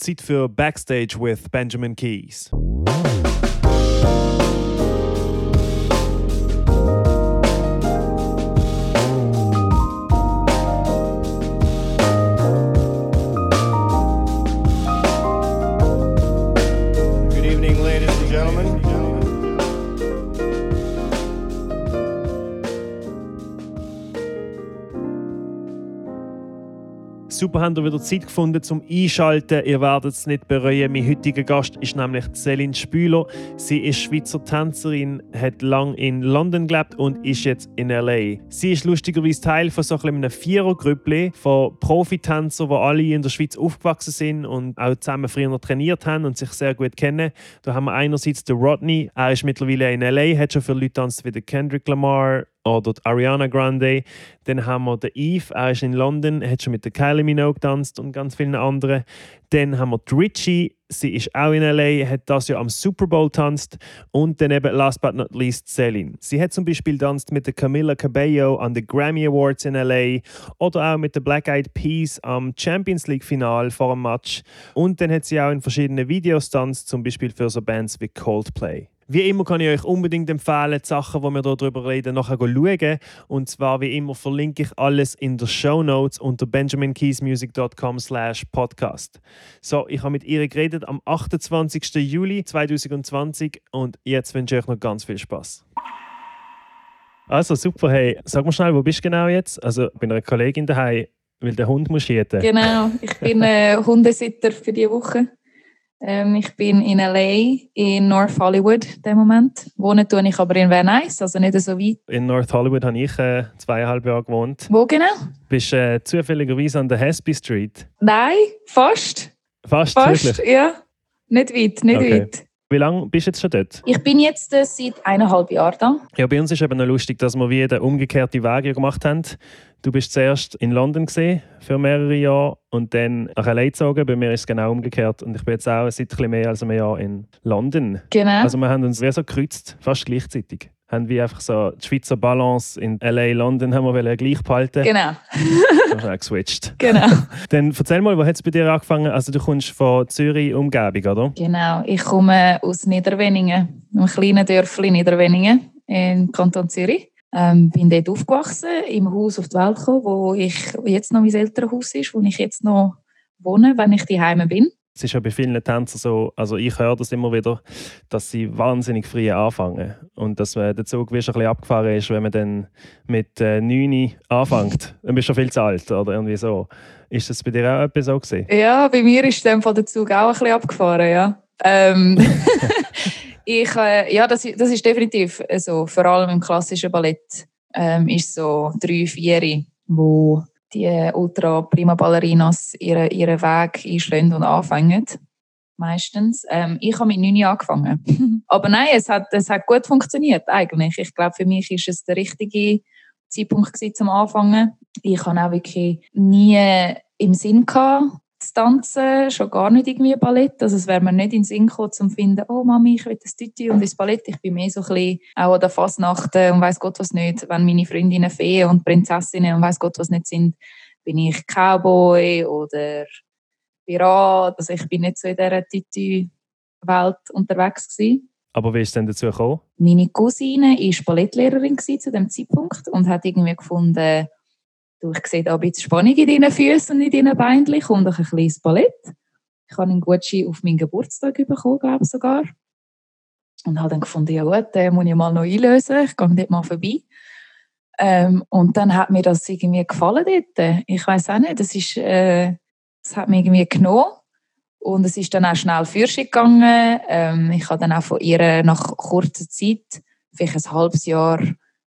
Zeit für Backstage with Benjamin Keys. Super, habt ihr wieder Zeit gefunden zum Einschalten. Ihr werdet es nicht bereuen. Mein heutiger Gast ist nämlich Céline Spüler. Sie ist Schweizer Tänzerin, hat lange in London gelebt und ist jetzt in L.A. Sie ist lustigerweise Teil von so einem Vierergrüppli von Profitänzern, die alle in der Schweiz aufgewachsen sind und auch zusammen früher trainiert haben und sich sehr gut kennen. Da haben wir einerseits den Rodney. Er ist mittlerweile in L.A., hat schon für Leute tanzt wie Kendrick Lamar, oder die Ariana Grande. Dann haben wir den Eve, er ist in London, hat schon mit der Kylie Minogue getanzt und ganz vielen anderen. Dann haben wir die Richie, sie ist auch in L.A., hat das Jahr am Super Bowl tanzt. Und dann eben, last but not least, Celine. Sie hat zum Beispiel tanzt mit der Camila Cabello an den Grammy Awards in L.A. oder auch mit der Black Eyed Peas am Champions League Final vor dem Match. Und dann hat sie auch in verschiedenen Videos tanzt, zum Beispiel für so Bands wie Coldplay. Wie immer kann ich euch unbedingt empfehlen, die Sachen, die wir darüber reden, nachher schauen. Und zwar, wie immer, verlinke ich alles in den Show Notes unter benjaminkeysmusic.com slash podcast. So, ich habe mit ihr geredet am 28. Juli 2020 und jetzt wünsche ich euch noch ganz viel Spaß. Also, super. Hey, sag mal schnell, wo bist du genau jetzt? Also, bei einer Kollegin daheim, weil der Hund muss schieten. Genau, ich bin äh, Hundesitter für diese Woche. Ähm, ich bin in LA, in North Hollywood im Moment. Wohnen tue ich aber in Venice, also nicht so weit. In North Hollywood habe ich äh, zweieinhalb Jahre gewohnt. Wo genau? Bist äh, zufälligerweise an der Hasby Street? Nein, fast. Fast, Fast, wirklich? ja. Nicht weit, nicht Okay. weit. Wie lange bist du jetzt schon dort? Ich bin jetzt äh, seit eineinhalb Jahren da. Ja, bei uns ist eben noch lustig, dass wir wie den umgekehrten Weg ja gemacht haben. Du bist zuerst in London gesehen für mehrere Jahre und dann nach LA gezogen. Bei mir ist es genau umgekehrt und ich bin jetzt auch seit ein bisschen mehr als einem Jahr in London. Genau. Also wir haben uns wie so gekreuzt, fast gleichzeitig. Haben wie einfach so die Schweizer Balance in LA, London haben wir gleich behalten. genau, Haben wir geswitcht. genau. Dann erzähl mal, wo hat es bei dir angefangen? Also du kommst von Zürich Umgebung, oder? genau. Ich komme aus Niederweningen, einem kleinen Dörfli Niederweningen im Kanton Zürich. Ähm, bin dort aufgewachsen, im Haus auf die Welt gekommen, wo ich jetzt noch mein Elternhaus ist, wo ich jetzt noch wohne, wenn ich daheim bin. Es ist ja bei vielen Tänzern so, also ich höre das immer wieder, dass sie wahnsinnig früh anfangen. Und dass man der Zug wie schon ein bisschen abgefahren ist, wenn man dann mit äh, 9 anfängt. Dann bist du schon viel zu alt oder irgendwie so. Ist das bei dir auch etwas so gewesen? Ja, bei mir ist dem Fall der Zug auch ein bisschen abgefahren, ja. Ähm, ich, äh, ja, das, das ist definitiv so. Vor allem im klassischen Ballett ähm, ist so drei, vier, wo die ultra prima Ballerinas ihren, ihren Weg einschlagen und anfangen. Meistens. Ähm, ich habe mit 9 angefangen. Aber nein, es hat, es hat gut funktioniert eigentlich. Ich glaube, für mich ist es der richtige Zeitpunkt gewesen, zum Anfangen. Ich habe auch wirklich nie im Sinn gehabt, zu tanzen, schon gar nicht irgendwie Ballett. Also es wäre mir nicht in den Sinn gekommen, zum finden, oh Mami, ich will das Tüti und ins Ballett. Ich bin mehr so ein bisschen auch an der Fasnacht und weiß Gott was nicht. Wenn meine Freundinnen Feen und Prinzessinnen und weiß Gott was nicht sind, bin ich Cowboy oder Pirat. Also ich bin nicht so in dieser Tüti-Welt unterwegs gewesen. Aber wie ist es denn dazu gekommen? Meine Cousine war Ballettlehrerin zu dem Zeitpunkt und hat irgendwie gefunden, du, ich sehe da ein bisschen Spannung in deinen Füßen und in deinen Beinen, komm doch ein kleines Ballett. Ich habe einen Gutschein auf meinen Geburtstag bekommen, glaube ich sogar. Und habe dann gefunden, ja gut, den muss ich mal noch einlösen, ich gehe dort mal vorbei. Ähm, und dann hat mir das irgendwie gefallen dort. Ich weiß auch nicht, das ist, äh, das hat mich irgendwie genommen. Und es ist dann auch schnell Führung gegangen. Ähm, ich habe dann auch von ihr nach kurzer Zeit, vielleicht ein halbes Jahr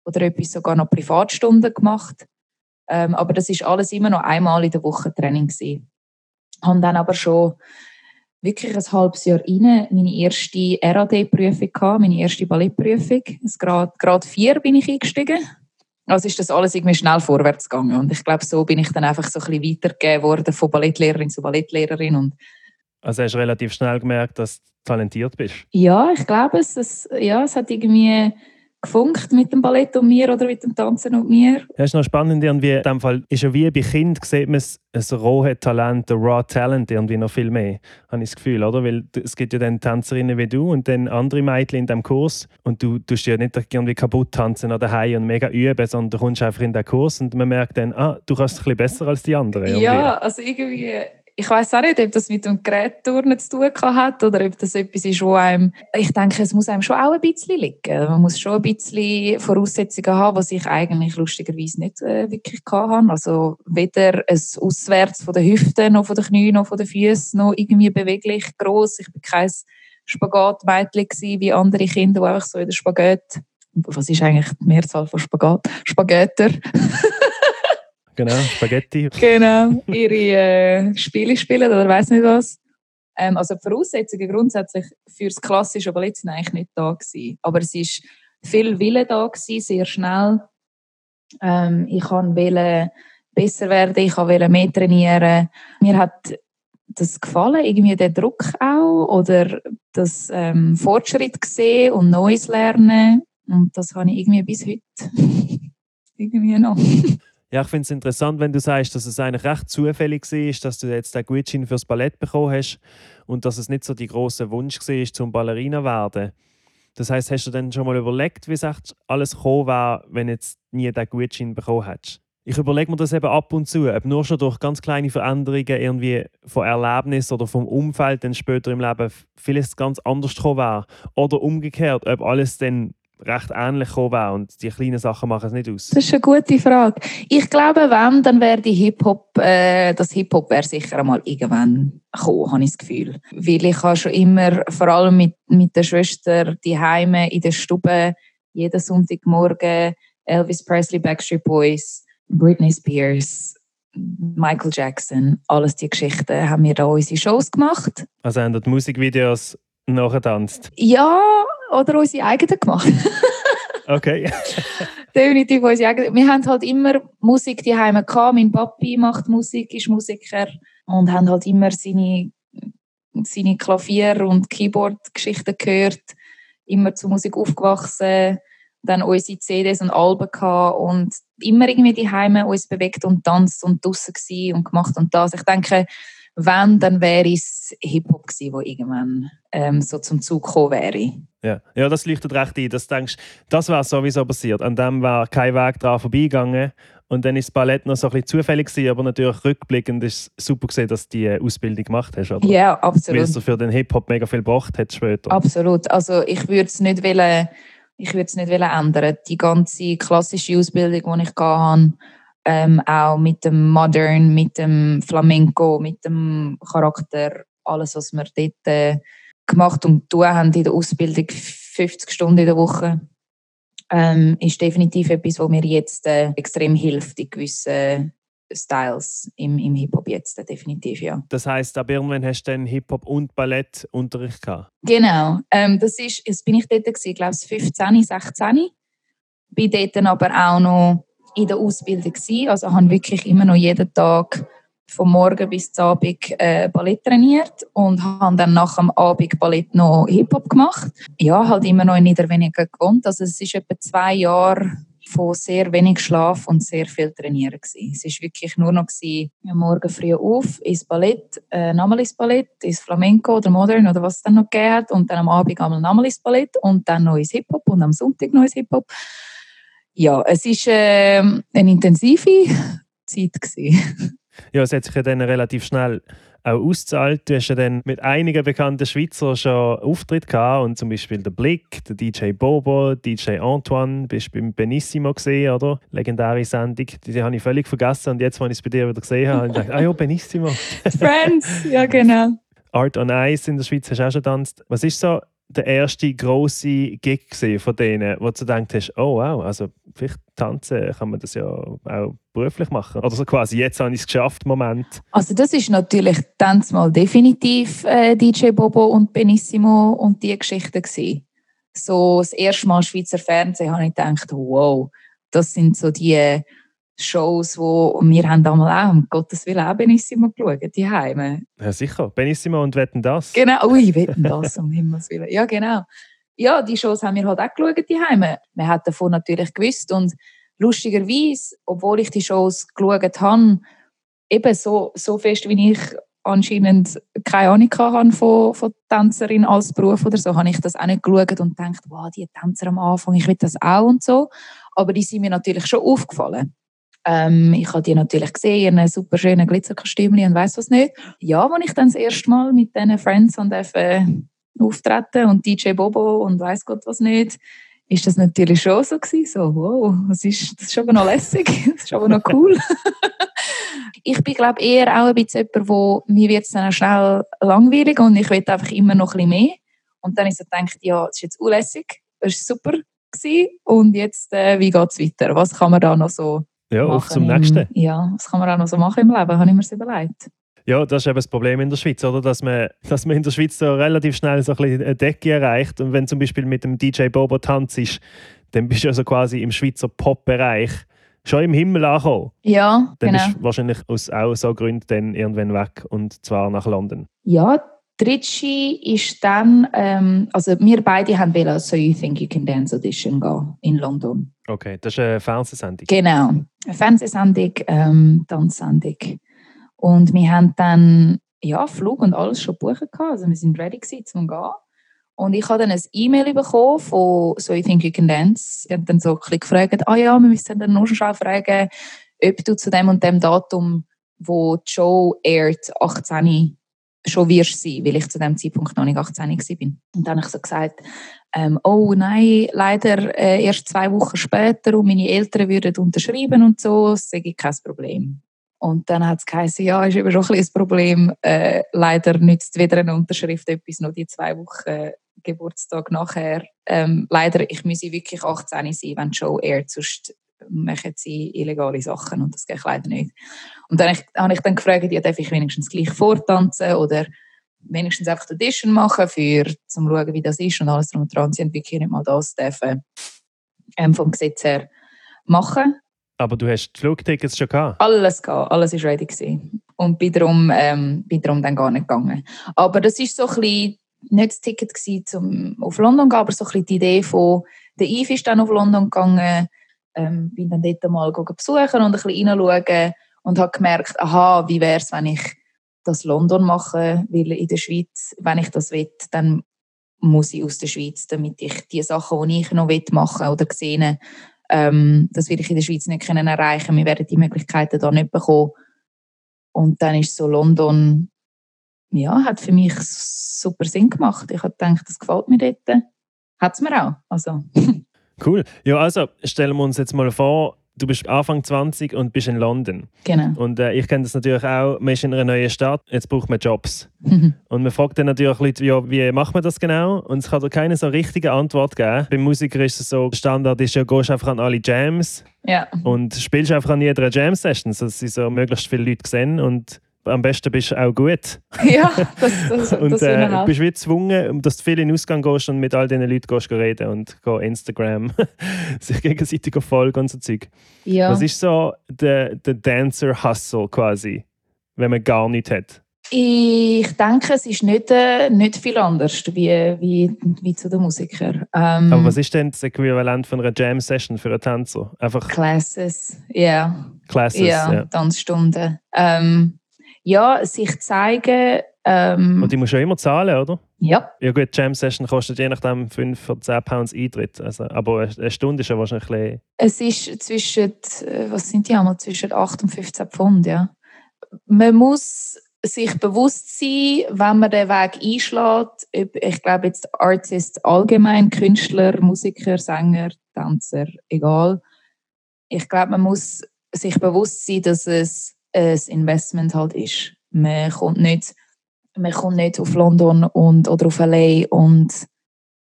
oder etwas sogar noch Privatstunden gemacht. Ähm, aber das ist alles immer noch einmal in der Woche Training gewesen. Habe dann aber schon wirklich ein halbes Jahr rein meine erste RAD-Prüfung gehabt, meine erste Ballettprüfung. Grad, Grad 4 bin ich eingestiegen. Also ist das alles irgendwie schnell vorwärts gegangen. Und ich glaube, so bin ich dann einfach so ein bisschen weitergegeben worden von Ballettlehrerin zu Ballettlehrerin. Und Also hast du relativ schnell gemerkt, dass du talentiert bist. ja, ich glaube es. es ja, es hat irgendwie gefunkt mit dem Ballett und mir oder mit dem Tanzen und mir. Das ist noch spannend, irgendwie, in dem Fall ist ja wie bei Kind sieht man ein rohes Talent, ein Raw Talent irgendwie noch viel mehr, habe ich das Gefühl, oder? Weil es gibt ja dann Tänzerinnen wie du und dann andere Mädchen in diesem Kurs und du tust ja nicht irgendwie kaputt tanzen oder daheim und mega üben, sondern du kommst einfach in den Kurs und man merkt dann, ah, du kannst es ein bisschen besser als die anderen. Irgendwie. Ja, also irgendwie ich weiß auch nicht, ob das mit dem Gerätturnen zu tun hat oder ob das etwas ist, wo einem, ich denke, es muss einem schon auch ein bisschen liegen. Man muss schon ein bisschen Voraussetzungen haben, was ich eigentlich lustigerweise nicht äh, wirklich hatte. Also weder ein Auswärts von den Hüften, noch von den Knien, noch von den Füßen, noch irgendwie beweglich groß. Ich bin kein Spagatmädchen wie andere Kinder, die einfach so in der Spagat was ist eigentlich die Mehrzahl von Spagat? Spaghetter. Genau, Spaghetti. genau, ihre äh, Spiele spielen oder weiß nicht was. Ähm, also die Voraussetzungen grundsätzlich für das klassische Ballett sind eigentlich nicht da gewesen. Aber es ist viel Wille da gewesen, sehr schnell. Ähm, ich wollte besser werden, ich wollte mehr trainieren. Mir hat das gefallen, irgendwie der Druck auch oder das ähm, Fortschritt gesehen und Neues lernen. Und das habe ich irgendwie bis heute irgendwie noch. Ja, ich finde es interessant, wenn du sagst, dass es eigentlich recht zufällig war, dass du jetzt den Gutschein fürs Ballett bekommen hast und dass es nicht so die große Wunsch war, zum Ballerina werden. Das heißt, hast du dann schon mal überlegt, wie es alles gekommen wäre, wenn du jetzt nie den Gutschein bekommen hättest? Ich überlege mir das eben ab und zu, ob nur schon durch ganz kleine Veränderungen irgendwie von Erlebnis oder vom Umfeld dann später im Leben vieles ganz anders gekommen wäre. Oder umgekehrt, ob alles dann recht ähnlich gekommen wäre und die kleinen Sachen machen es nicht aus? Das ist eine gute Frage. Ich glaube, wenn, dann wäre die Hip-Hop, äh, das Hip-Hop wäre sicher einmal irgendwann gekommen, habe ich das Gefühl. Weil ich habe schon immer, vor allem mit, mit der Schwester, die Heime in der Stube, jeden Sonntagmorgen Elvis Presley, Backstreet Boys, Britney Spears, Michael Jackson, alles die Geschichten, haben wir da unsere Shows gemacht. Also haben die Musikvideos nachgetanzt? Ja, oder unsere eigenen gemacht. okay. Definitiv unsere eigenen. Wir haben halt immer Musik die Heime gehabt. Mein Papi macht Musik, ist Musiker und haben halt immer seine, seine Klavier- und Keyboard-Geschichten gehört. Immer zur Musik aufgewachsen. Dann unsere CDs und Alben gehabt und immer irgendwie die Heime uns bewegt und tanzt und draussen und gemacht und das. Ich denke, wenn, dann wäre es Hip-Hop gewesen, wo irgendwann ähm, so zum Zug gekommen wäre. Ja. ja, das leuchtet recht ein. Dass du denkst, das wäre sowieso passiert. An dem war kein Weg dran vorbeigegangen. Und dann ist das Ballett noch so ein bisschen zufällig gewesen, aber natürlich rückblickend ist es super gesehen, dass du die Ausbildung gemacht hast. Oder? Ja, absolut. Weil es für den Hip-Hop mega viel gebracht hat später. Absolut. Also ich würde es nicht wollen, ich würde es nicht wollen ändern. Die ganze klassische Ausbildung, die ich hatte, ähm, auch mit dem Modern, mit dem Flamenco, mit dem Charakter, alles, was wir dort äh, gemacht und tun haben in der Ausbildung, 50 Stunden in der Woche, ähm, ist definitiv etwas, was mir jetzt äh, extrem hilft in gewissen Styles im, im Hip-Hop jetzt, äh, definitiv, ja. Das heisst, ab irgendwann hast du dann Hip-Hop und Ballettunterricht gehabt? Genau, ähm, das ist, jetzt bin ich dort gewesen, glaube ich, 15, 16. Bin dort aber auch noch in der Ausbildung gewesen. Also habe wirklich immer noch jeden Tag vom Morgen bis zum Abend äh, Ballett trainiert und habe dann nach dem Abend Ballett noch Hip-Hop gemacht. Ja, halt immer noch in Niederwenigen gewohnt. Also es ist etwa zwei Jahre von sehr wenig Schlaf und sehr viel Trainieren gewesen. Es ist wirklich nur noch gewesen, morgen früh auf, ins Ballett, äh, nochmal ins Ballett, ins Flamenco oder Modern oder was es dann noch gegeben hat und dann am Abend einmal nochmal ins Ballett und dann noch ins Hip-Hop und am Sonntag noch ins Hip-Hop ja, es war äh, eine intensive Zeit. Gewesen. Ja, es hat sich ja dann relativ schnell auch ausgezahlt. Du hast ja dann mit einigen bekannten Schweizer schon Auftritt gehabt und zum Beispiel der Blick, der DJ Bobo, DJ Antoine, bist beim Benissimo gesehen, oder? Legendäre Sendung, die, die habe ich völlig vergessen und jetzt, als ich es bei dir wieder gesehen habe, habe ich gedacht, ah ja, Benissimo. Friends, ja genau. Art on Ice in der Schweiz hast du auch schon getanzt. Was ist so der erste grosse Gig von denen, wo du gedacht hast, oh wow, also vielleicht tanzen kann man das ja auch beruflich machen. Oder so quasi, jetzt habe ich es geschafft, Moment. Also das ist natürlich dann mal definitiv äh, DJ Bobo und Benissimo und die Geschichte gewesen. So das erste Mal Schweizer Fernsehen habe ich gedacht, wow, das sind so die Shows, wo wir haben damals auch, um Gottes Willen, auch Benissimo geschaut, die Heime. Ja, sicher. Benissimo und Wetten das. Genau, ui, Wetten das, um Himmels Willen. Ja, genau. ja, die Shows haben wir halt auch geschaut daheim. Man hat davon natürlich gewusst und lustigerweise, obwohl ich die Shows geschaut habe, eben so, so fest, wie ich anscheinend keine Ahnung hatte von, von Tänzerin als Beruf oder so, habe ich das auch nicht geschaut und gedacht, wow, die Tänzer am Anfang, ich will das auch und so. Aber die sind mir natürlich schon aufgefallen. Ähm, ich habe die natürlich gesehen, in super schönen Glitzerkostümchen und weiß was nicht. Ja, als ich dann das erste Mal mit diesen Friends und äh, auftreten und DJ Bobo und weiß Gott was nicht, ist das natürlich schon so gewesen, so, wow, das ist, das ist aber noch lässig, das ist aber noch cool. ich bin, glaube eher auch ein bisschen jemand, wo mir wird es dann auch schnell langweilig und ich will einfach immer noch ein bisschen mehr. Und dann ist so gedacht, ja, das ist jetzt unlässig, das ist super gewesen. und jetzt, äh, wie geht es weiter? Was kann man da noch so ja, auf zum nächsten. Ja, was kann man auch noch so machen im Leben, habe ich mir überlegt. Ja, das ist eben das Problem in der Schweiz, oder? Dass man, dass man in der Schweiz so relativ schnell so ein bisschen eine Decke erreicht. Und wenn zum Beispiel mit dem DJ Bobo tanzt dann bist du also quasi im Schweizer Pop-Bereich schon im Himmel angekommen. Ja, Dann genau. bist du wahrscheinlich aus auch so Gründen dann irgendwann weg und zwar nach London. Ja, Tritschi ist dann, ähm, also wir beide haben wollen So You Think You Can Dance Audition gehen in London. Okay, das ist eine Fernsehsendung. Genau, eine Fernsehsendung, ähm, Tanzsendung. Und wir haben dann ja, Flug und alles schon gebucht. gehabt. Also wir sind ready gewesen, zum gehen. Und ich habe dann ein E-Mail bekommen von So You Think You Can Dance. Die haben dann so ein bisschen gefragt, ah ja, wir müssen dann nur schon fragen, ob du zu dem und dem Datum, wo die Show airt, 18 schon wirst sein, weil ich zu dem Zeitpunkt noch nicht 18 war. Und dann habe ich so gesagt, ähm, oh nein, leider äh, erst zwei Wochen später und meine Eltern würden unterschreiben und so, das sage ich kein Problem. Und dann hat es geheißen, ja, ist eben schon ein bisschen ein Problem. Äh, leider nützt weder eine Unterschrift etwas noch die zwei Wochen Geburtstag nachher. Ähm, leider, ich müsse wirklich 18 sein, wenn die Show airt, sonst machen sie illegale Sachen und das geht leider nicht. Und dann habe ich dann gefragt, ja, darf ich wenigstens gleich vortanzen oder wenigstens einfach die Audition machen, für, zum zu schauen, wie das ist und alles drum und dran. Sie haben wirklich nicht mal das dürfen, ähm, vom Gesetz her machen. Aber du hast die Flugtickets schon gehabt? Alles gehabt, alles ist ready gewesen. Und bin darum, ähm, bin darum dann gar nicht gegangen. Aber das ist so ein bisschen nicht das Ticket gewesen, um auf London zu gehen, aber so ein bisschen die Idee von, der Eve ist dann auf London gegangen, ähm, bin dann dort mal besuchen und ein bisschen reinschauen und habe gemerkt, aha, wie wäre es, wenn ich das London mache, weil in der Schweiz, wenn ich das will, dann muss ich aus der Schweiz, damit ich die Sachen, die ich noch machen oder sehen ähm, das will ich in der Schweiz nicht können erreichen. Wir werden die Möglichkeiten da nicht bekommen. Und dann ist so London, ja, hat für mich super Sinn gemacht. Ich habe gedacht, das gefällt mir dort. Hat es mir auch. Also. Cool. Ja, also stellen wir uns jetzt mal vor, du bist Anfang 20 und bist in London. Genau. Und äh, ich kenne das natürlich auch, man ist in einer neuen Stadt, jetzt braucht man Jobs. Und man fragt dann natürlich Leute, ja, wie macht man das genau? Und es kann dir keine so richtige Antwort geben. Beim Musiker ist es so, Standard ist ja, gehst einfach an alle Jams ja. und spielst einfach an jeder Jam-Session, dass sie so möglichst viele Leute sehen und am besten bist du auch gut. Ja, das, das, und das äh, bist wie gezwungen, dass du viel in den Ausgang gehst und mit all diesen Leuten gehst reden und geh Instagram sich gegenseitig folgen und so Zeug. Ja. Was ist so der, der Dancer-Hustle quasi, wenn man gar nichts hat? Ich denke, es ist nicht, äh, nicht viel anders wie, wie, wie zu den Musikern. Ähm, Aber was ist denn das Äquivalent von einer Jam-Session für einen Tänzer? Einfach Classes, ja. Classes, ja, ja. Tanzstunden. Ähm, ja, sich zeigen. Ähm, Und die musst du ja immer zahlen, oder? ja, Ja gut, Jam-Session kostet je nachdem 5 oder 10 Pounds Eintritt. Also, aber eine Stunde ist ja wahrscheinlich ein es ist zwischen, äh, was sind die einmal, zwischen 8 und 15 Pfund, ja. Man muss sich bewusst sein, wenn man den Weg einschlägt, ich glaube jetzt Artist allgemein, Künstler, Musiker, Sänger, Tänzer, egal. Ich glaube, man muss sich bewusst sein, dass es ein Investment halt ist. Man kommt nicht, man kommt nicht auf London und, oder auf LA und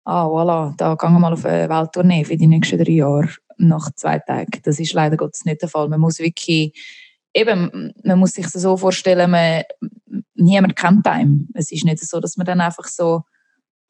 ah, voilà, da gehen wir mal auf eine Welttournee für die nächsten drei Jahre nach zwei Tagen. Das ist leider Gottes nicht der Fall. Man muss wirklich, eben, man muss sich das so vorstellen, man, niemand kennt einem. Es ist nicht so, dass man dann einfach so,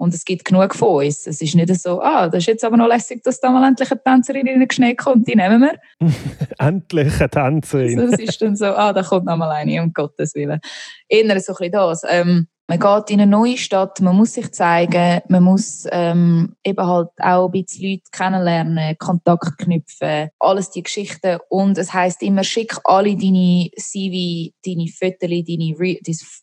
und es gibt genug von uns. Es ist nicht so, ah, das ist jetzt aber noch lässig, dass da mal endlich eine Tänzerin in den Schnee kommt, die nehmen wir. Endlich eine Tänzerin. So, es ist dann so, ah, da kommt noch mal eine, um Gottes Willen. Eher so ein bisschen das. Ähm, man geht in eine neue Stadt, man muss sich zeigen, man muss ähm, eben halt auch ein bisschen Leute kennenlernen, Kontakt knüpfen, alles die Geschichten. Und es heißt immer, schick alle deine CV, deine Fotos, deine Re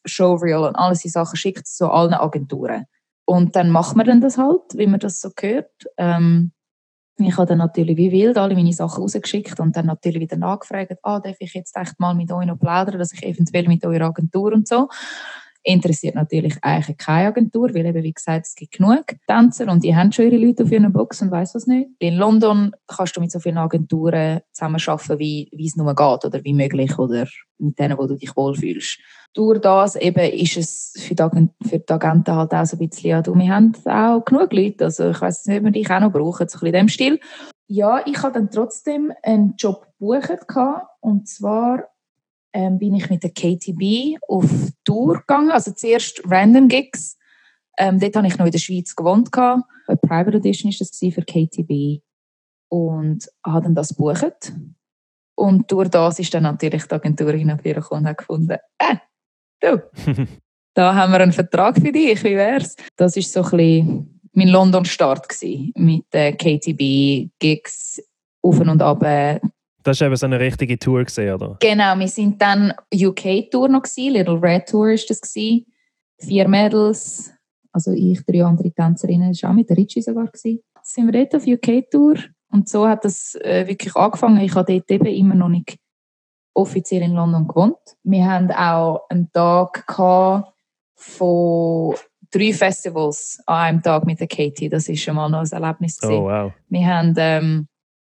Showreel und alles diese Sachen, schickt zu allen Agenturen. Und dann macht man dann das halt, wie man das so gehört. Ähm, ich habe dann natürlich wie wild alle meine Sachen rausgeschickt und dann natürlich wieder nachgefragt, ah, darf ich jetzt echt mal mit euch noch plaudern, dass ich eventuell mit eurer Agentur und so. Interessiert natürlich eigentlich keine Agentur, weil eben, wie gesagt, es gibt genug Tänzer und die haben schon ihre Leute auf ihren Box und weiß was nicht. In London kannst du mit so vielen Agenturen zusammenarbeiten, wie, wie es nur geht oder wie möglich oder mit denen, wo du dich wohlfühlst. Durch das eben ist es für die, für die Agenten halt auch so ein bisschen, ja, du, wir haben auch genug Leute, also ich weiß nicht, ob wir dich auch noch brauchen, so ein bisschen in dem Stil. Ja, ich habe dann trotzdem einen Job gebucht und zwar ähm, bin ich mit der KTB auf Tour gegangen. Also zuerst Random Gigs. Ähm, dort habe ich noch in der Schweiz gewohnt. Eine Private Audition war das für KTB. Und habe dann das gebucht. Und durch das ist dann natürlich die Agentur hingekommen und hat gefunden, äh, du, da haben wir einen Vertrag für dich, wie wär's? Das war so ein bisschen mein London-Start mit den KTB-Gigs auf und ab das war eben so eine richtige Tour, gewesen, oder? Genau, wir sind dann UK-Tour noch, gewesen, Little Red Tour war das. Gewesen. Vier Mädels, also ich, drei andere Tänzerinnen, das war auch mit der Ritchie sogar. Gewesen. Sind wir dort auf UK-Tour und so hat das äh, wirklich angefangen. Ich habe dort eben immer noch nicht offiziell in London gewohnt. Wir hatten auch einen Tag von drei Festivals an einem Tag mit der Katie. Das war schon mal noch ein Erlebnis. Oh, wow. Wir haben ähm,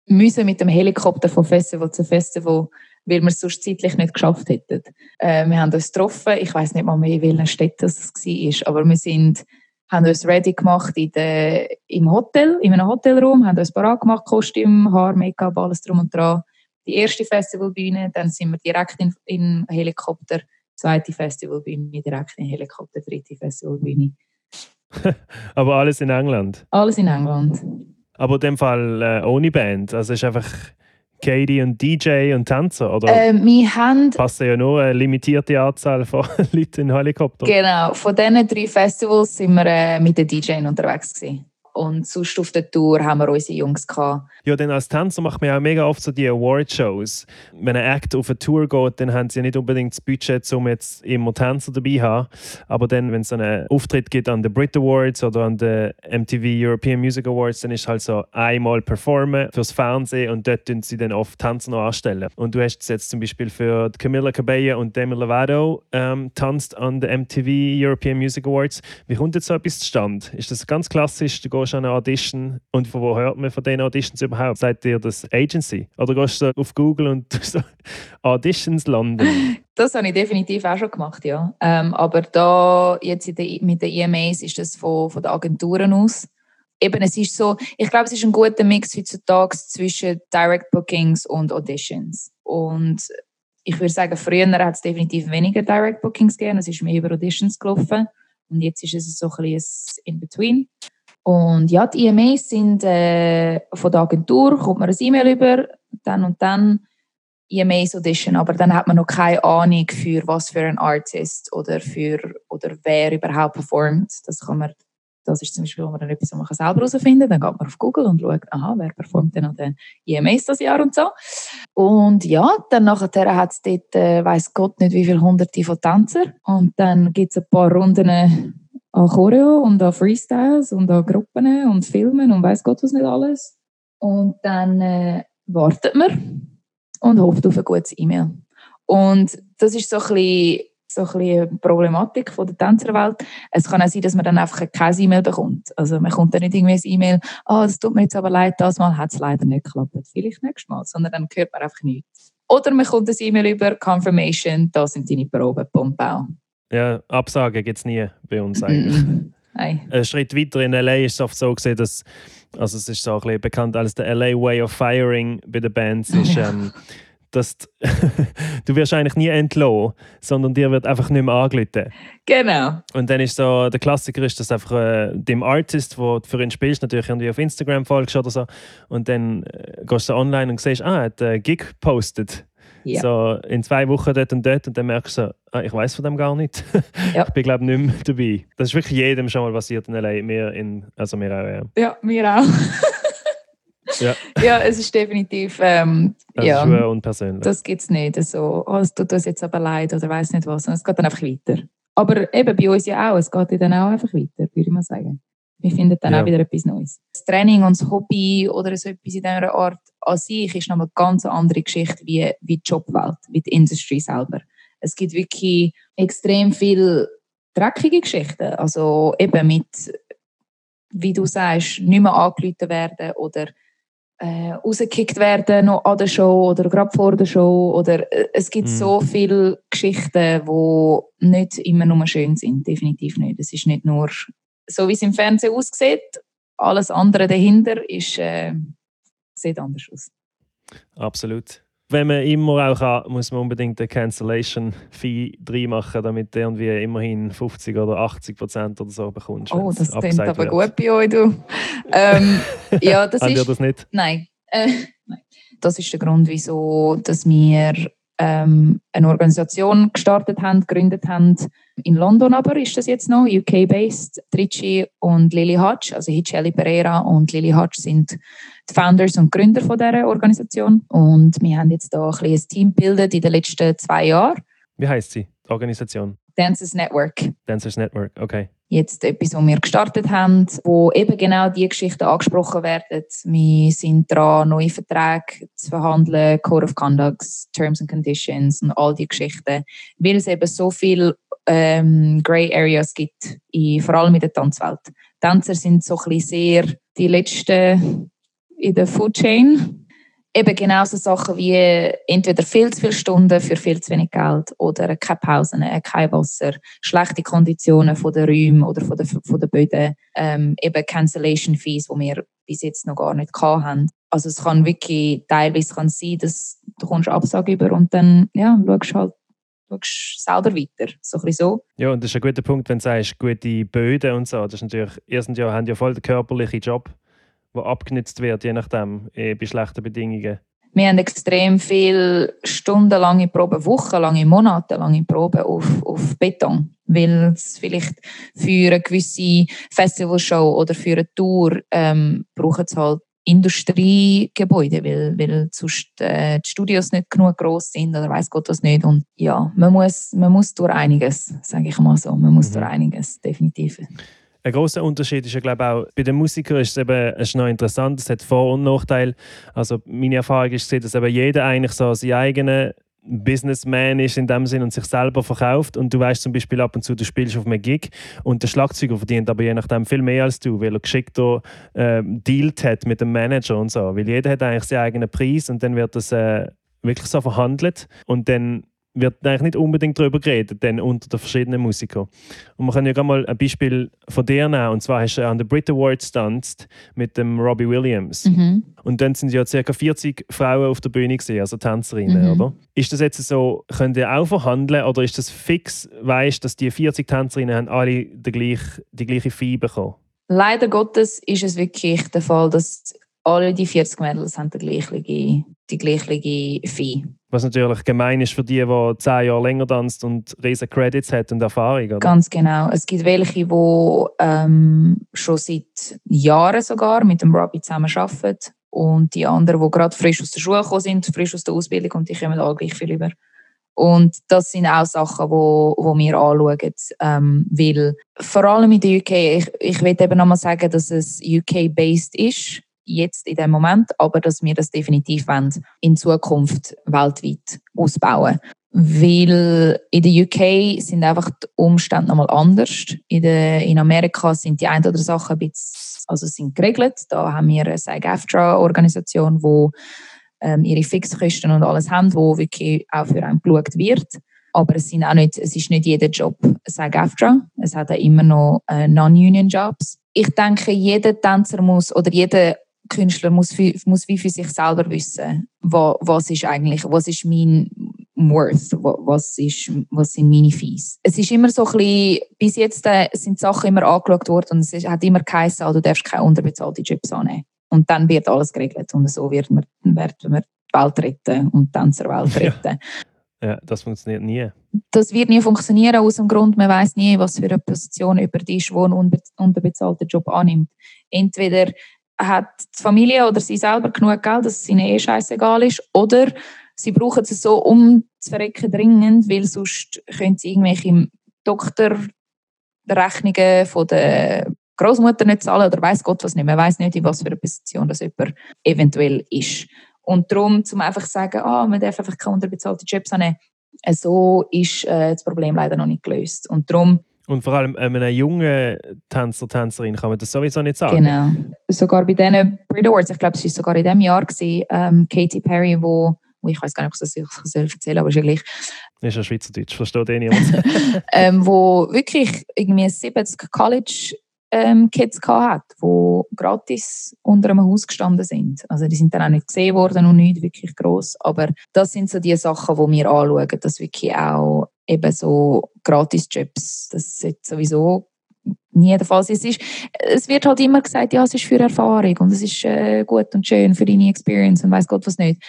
müssen mit dem Helikopter von Festival zu Festival, weil wir es sonst zeitlich nicht geschafft hätten. Äh, wir haben uns getroffen, ich weiß nicht mal mehr, in welchen Städten es war, aber wir sind, haben uns ready gemacht in der, im Hotel, in einem Hotelraum, haben uns parat gemacht, Kostüm, Haar, Make-up, alles drum und dran. Die erste Festivalbühne, dann sind wir direkt in, in Helikopter, zweite Festivalbühne, direkt in Helikopter, dritte Festivalbühne. aber alles in England? Alles in England. Aber in dem Fall äh, ohne Band. Also es ist einfach Katie und DJ und Tänzer, oder? Äh, wir haben... Passen ja nur eine limitierte Anzahl von Leuten in Helikopter. Genau, von diesen drei Festivals sind wir äh, mit den DJs unterwegs gewesen. Und sonst auf der Tour haben wir unsere Jungs gehabt. Ja, denn als Tänzer macht man ja mega oft so die Award-Shows. Wenn ein Act auf eine Tour geht, dann haben sie ja nicht unbedingt das Budget, um jetzt immer Tänzer dabei zu haben. Aber dann, wenn es einen Auftritt gibt an den Brit Awards oder an den MTV European Music Awards, dann ist halt so einmal performen fürs Fernsehen und dort tun sie dann oft Tänzer noch anstellen. Und du hast jetzt zum Beispiel für Camilla Cabello und Demi Lovato ähm, tanzt an den MTV European Music Awards. Wie kommt jetzt so etwas zustande? Ist das ganz klassisch? Du gehst an eine Audition und von wo hört man von diesen Auditions überhaupt? Seid ihr das Agency? Oder gehst du auf Google und so Auditions landen? Das habe ich definitiv auch schon gemacht, ja. Ähm, aber da jetzt der, mit den EMAs ist das von, von den Agenturen aus. Eben, es ist so, ich glaube, es ist ein guter Mix heutzutage zwischen Direct Bookings und Auditions. Und ich würde sagen, früher hat es definitiv weniger Direct Bookings gegeben, es ist mehr über Auditions gelaufen. Und jetzt ist es so ein bisschen In-Between. Und ja, die EMAs sind äh, von der Agentur, kommt man ein E-Mail über, dann und dann EMAs Audition, aber dann hat man noch keine Ahnung für was für ein Artist oder für oder wer überhaupt performt. Das kann man, das ist zum Beispiel, wo man dann etwas, man selber herausfinden kann. Dann geht man auf Google und schaut, aha, wer performt denn an den EMAs das Jahr und so. Und ja, dann nachher hat es dort, äh, weiß Gott nicht wie viele hunderte von Tänzer und dann gibt es ein paar Runden an Choreo und an Freestyles und an Gruppen und Filmen und weiß Gott was nicht alles. Und dann äh, wartet man und hofft auf ein gutes E-Mail. Und das ist so ein bisschen, so ein bisschen Problematik von der Tänzerwelt. Es kann auch sein, dass man dann einfach kein E-Mail bekommt. Also man kommt dann nicht irgendwie ein E-Mail, ah, oh, das tut mir jetzt aber leid, das Mal hat es leider nicht geklappt. Vielleicht nächstes Mal, sondern dann hört man einfach nichts. Oder man kommt ein E-Mail über Confirmation, da sind deine Proben, Pompau. Ja, Absagen gibt es nie bei uns eigentlich. Nein. Ein Schritt weiter in LA ist es oft so gesehen, dass also es ist so ein bisschen bekannt als der LA Way of Firing bei den Bands ist, ähm, dass du wirst eigentlich nie entlassen, sondern dir wird einfach nicht mehr angerufen. Genau. Und dann ist so, der Klassiker ist, dass einfach äh, dem Artist, wo du für ihn spielst, natürlich irgendwie auf Instagram folgst oder so und dann äh, gehst du online und siehst, ah, er hat einen Gig gepostet Ja. So in zwei Wochen dort und dort und dann merkst du, so, ah, ich weiß von dem gar nicht. Ja. ich bin glaube nicht mehr dabei. Das ist wirklich jedem schon mal passiert in LA. Mir in, also mir auch, ja. Ja, mir auch. Ja. ja, es ist definitiv, ähm, Das ja, ist unpersönlich. das gibt es nicht. So, oh, es tut uns jetzt aber leid oder weiß nicht was. Und es geht dann einfach weiter. Aber eben bei uns ja auch, es geht dann auch einfach weiter, würde ich mal sagen. Wir finden dann Ja. auch wieder etwas Neues. Das Training und das Hobby oder so etwas in dieser Art an sich ist nochmal eine ganz andere Geschichte wie, wie die Jobwelt, wie die Industrie selber. Es gibt wirklich extrem viel dreckige Geschichten. Also eben mit, wie du sagst, nicht mehr angerufen werden oder äh, rausgekickt werden noch an der Show oder gerade vor der Show. Oder, äh, es gibt Mhm. so viele Geschichten, die nicht immer nur schön sind. Definitiv nicht. Es ist nicht nur so, wie es im Fernsehen aussieht. Alles andere dahinter ist, äh, sieht anders aus. Absolut. Wenn man immer auch kann, muss man unbedingt eine Cancellation-Fee reinmachen, damit du irgendwie immerhin 50 oder 80 Prozent oder so bekommst. Oh, das klingt aber wird. gut bei euch, du. ähm, ja, das ist... das nicht? Nein. Äh, nein. Das ist der Grund, wieso dass wir ähm, eine Organisation gestartet haben, gegründet haben. In London aber ist das jetzt noch, UK-based. Tricci und Lily Hutch, also Hicheli Pereira und Lily Hutch sind die Founders und Gründer von dieser Organisation. Und wir haben jetzt da ein, ein Team gebildet in den letzten zwei Jahren. Wie heißt sie? Die Organisation? Dancers Network. Dancers Network, okay. Jetzt etwas, was wir gestartet haben, wo eben genau die Geschichten angesprochen werden. Wir sind dran, neue Verträge zu verhandeln, Code of Conduct, Terms and Conditions und all die Geschichten, weil es eben so viel ähm, Grey Areas gibt, in, vor allem in der Tanzwelt. Tänzer sind so ein bisschen sehr die letzten in der Food Chain. Eben genau so Sachen wie entweder viel zu viele Stunden für viel zu wenig Geld oder keine Pausen, äh, kein Wasser, schlechte Konditionen von den Räumen oder von den, von den Böden, ähm, eben Cancellation Fees, die wir bis jetzt noch gar nicht haben. Also es kann wirklich teilweise kann sein, dass du kommst Absage über und dann ja, schaust halt schaust selber weiter. So ein so. Ja, und das ist ein guter Punkt, wenn du sagst, gute Böden und so. Das ist natürlich, erstens ja, haben ja voll den körperlichen Job, der abgenutzt wird, je nachdem, eh, bei schlechten Bedingungen. Wir haben extrem viele stundenlange Proben, wochenlange, monatelange Proben auf, auf Beton. Weil es vielleicht für eine gewisse Festivalshow oder für eine Tour ähm, brauchen es halt Industriegebäude, weil, weil sonst äh, die Studios nicht genug groß sind oder weiß Gott was nicht. Und ja, man muss, man muss durch einiges, sage ich mal so. Man muss Mhm. durch einiges, definitiv. Ein großer Unterschied ist ja, glaube ich, auch bei den Musikern ist es eben ist noch interessant, es hat Vor- und Nachteile. Also meine Erfahrung ist, dass eben jeder eigentlich so seinen eigenen Businessman ist in dem Sinn und sich selber verkauft. Und du weißt zum Beispiel ab und zu, du spielst auf einem Gig und der Schlagzeuger verdient aber je nachdem viel mehr als du, weil er geschickter ähm, dealt hat mit dem Manager und so, weil jeder hat eigentlich seinen eigenen Preis und dann wird das äh, wirklich so verhandelt. Und dann wird eigentlich nicht unbedingt darüber geredet, denn unter den verschiedenen Musikern. Und man kann ja gerade mal ein Beispiel von dir nehmen. Und zwar hast du an den Brit Awards getanzt mit dem Robbie Williams. Mhm. Und dann sind ja ca. 40 Frauen auf der Bühne gesehen, also Tänzerinnen, Mhm. oder? Ist das jetzt so, könnt ihr auch verhandeln oder ist das fix, weißt dass die 40 Tänzerinnen haben alle die gleiche, die gleiche Fee bekommen? Leider Gottes ist es wirklich der Fall, dass alle die 40 Mädels haben die gleiche, die gleiche Fee. Was natürlich gemein ist für die, die 10 Jahre länger tanzt und riesen Credits hat und Erfahrung, oder? Ganz genau. Es gibt welche, die ähm, schon seit Jahren sogar mit dem Robbie zusammen arbeiten und die anderen, die gerade frisch aus der Schule gekommen sind, frisch aus der Ausbildung und die kommen alle gleich viel über. Und das sind auch Sachen, wo, wo wir anschauen, ähm, weil vor allem in der UK, ich, ich will eben nochmal sagen, dass es UK-based ist, jetzt in dem Moment, aber dass wir das definitiv wollen, in Zukunft weltweit ausbauen. Weil in der UK sind einfach die Umstände nochmal anders. In, der, in Amerika sind die ein oder Sachen ein bisschen, also sind geregelt. Da haben wir eine SAG-AFTRA-Organisation, die ähm, ihre Fixkosten und alles haben, wo wirklich auch für einen geschaut wird. Aber es, sind auch nicht, es ist nicht jeder Job SAG-AFTRA. Es hat auch immer noch äh, Non-Union-Jobs. Ich denke, jeder Tänzer muss oder jeder Künstler muss, für, muss wie für sich selber wissen, was, was ist eigentlich, was ist mein Worth, wa- was, ist, was sind meine Fees. Es ist immer so ein bisschen, bis jetzt äh, sind Sachen immer angeschaut worden und es ist, hat immer geheißen, ah, du darfst keine unterbezahlte Jobs annehmen. Und dann wird alles geregelt und so wird man, werden wir die Welt retten und die Tänzerwelt retten. Ja, das funktioniert nie. Das wird nie funktionieren, aus dem Grund, man weiß nie, was für eine Position über die ist, die einen unbe unterbezahlten Job annimmt. Entweder hat die Familie oder sie selber genug Geld, dass es ihnen eh scheißegal ist, oder sie brauchen es so um zu verrecken dringend, weil sonst können sie irgendwelche Doktorrechnungen von der Großmutter nicht zahlen oder weiß Gott was nicht. Man weiß nicht, in was für eine Position das jemand eventuell ist. Und darum, zum einfach zu sagen, ah, man darf einfach keine unterbezahlten Jobs annehmen, so ist äh, das Problem leider noch nicht gelöst. Und darum und vor allem einem jungen Tänzer, Tänzerin kann man das sowieso nicht sagen. Genau. Sogar bei diesen Brit Awards, ich glaube, es war sogar in diesem Jahr, gewesen, ähm, Katy Perry, wo, wo, ich weiß gar nicht, ob ich das erzählen soll, aber ist ja gleich. Das ist ja Schweizerdeutsch, versteht eh niemand. ähm, wo wirklich irgendwie 70 College ähm, Kids hat, die gratis unter einem Haus gestanden sind. Also die sind dann auch nicht gesehen worden und nicht wirklich groß, aber das sind so die Sachen, die wir anschauen, dass wirklich auch eben so Gratis-Jobs, das ist sowieso nie der Fall. Es, ist, es wird halt immer gesagt, ja, es ist für Erfahrung und es ist äh, gut und schön für deine Experience und weiß Gott was nicht.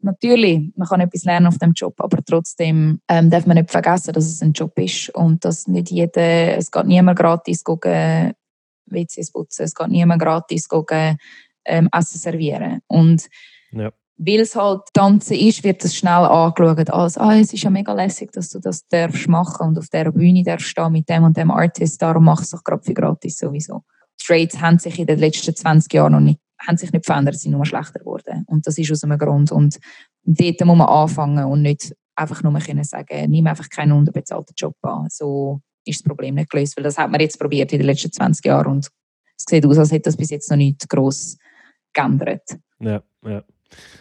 Natürlich, man kann etwas lernen auf dem Job, aber trotzdem ähm, darf man nicht vergessen, dass es ein Job ist und dass nicht jeder, es geht niemand gratis gucken, WCs putzen, es geht niemand gratis gucken, ähm, Essen servieren. Und ja. Weil es halt Tanzen ist, wird es schnell angeschaut als, ah, es ist ja mega lässig, dass du das darfst machen und auf dieser Bühne darfst stehen mit dem und dem Artist, darum machst du es gerade für gratis sowieso. Trades haben sich in den letzten 20 Jahren noch nicht haben sich nicht verändert, sind nur schlechter geworden. Und das ist aus einem Grund. Und dort muss man anfangen und nicht einfach nur können sagen, nimm einfach keinen unterbezahlten Job an. So ist das Problem nicht gelöst, weil das hat man jetzt probiert in den letzten 20 Jahren und es sieht aus, als hätte das bis jetzt noch nicht gross geändert. Ja, ja.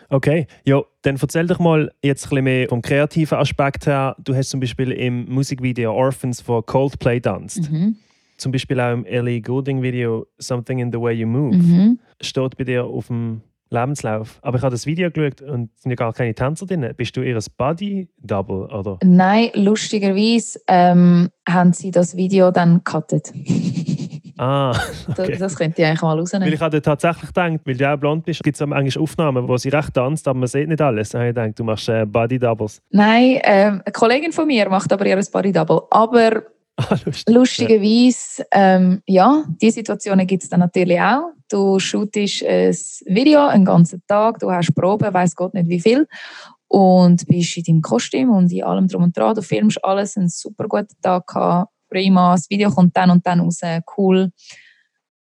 Okay, ja, dann erzähl doch mal jetzt ein bisschen mehr vom kreativen Aspekt her. Du hast zum Beispiel im Musikvideo Orphans von Coldplay tanzt. Mhm zum Beispiel auch im Ellie Goulding Video Something in the Way You Move mhm. steht bei dir auf dem Lebenslauf. Aber ich habe das Video geschaut und es sind ja gar keine Tänzer drin. Bist du ihr Body Double oder? Nein, lustigerweise ähm, haben sie das Video dann gecuttet. Ah, okay. das, das könnte ich eigentlich mal rausnehmen. Weil ich hatte tatsächlich gedacht, weil du auch blond bist, gibt es eigentlich Aufnahmen, wo sie recht tanzt, aber man sieht nicht alles. Da habe ich gedacht, du machst äh, Body Doubles. Nein, äh, eine Kollegin von mir macht aber ihr Body Double. Aber Ah, lustig. Lustigerweise, ähm, ja, die Situationen gibt es dann natürlich auch. Du shootest ein Video einen ganzen Tag, du hast Proben, weiß Gott nicht wie viel, und bist in deinem Kostüm und in allem drum und dran. Du filmst alles, einen super guten Tag gehabt, prima, das Video kommt dann und dann raus, cool.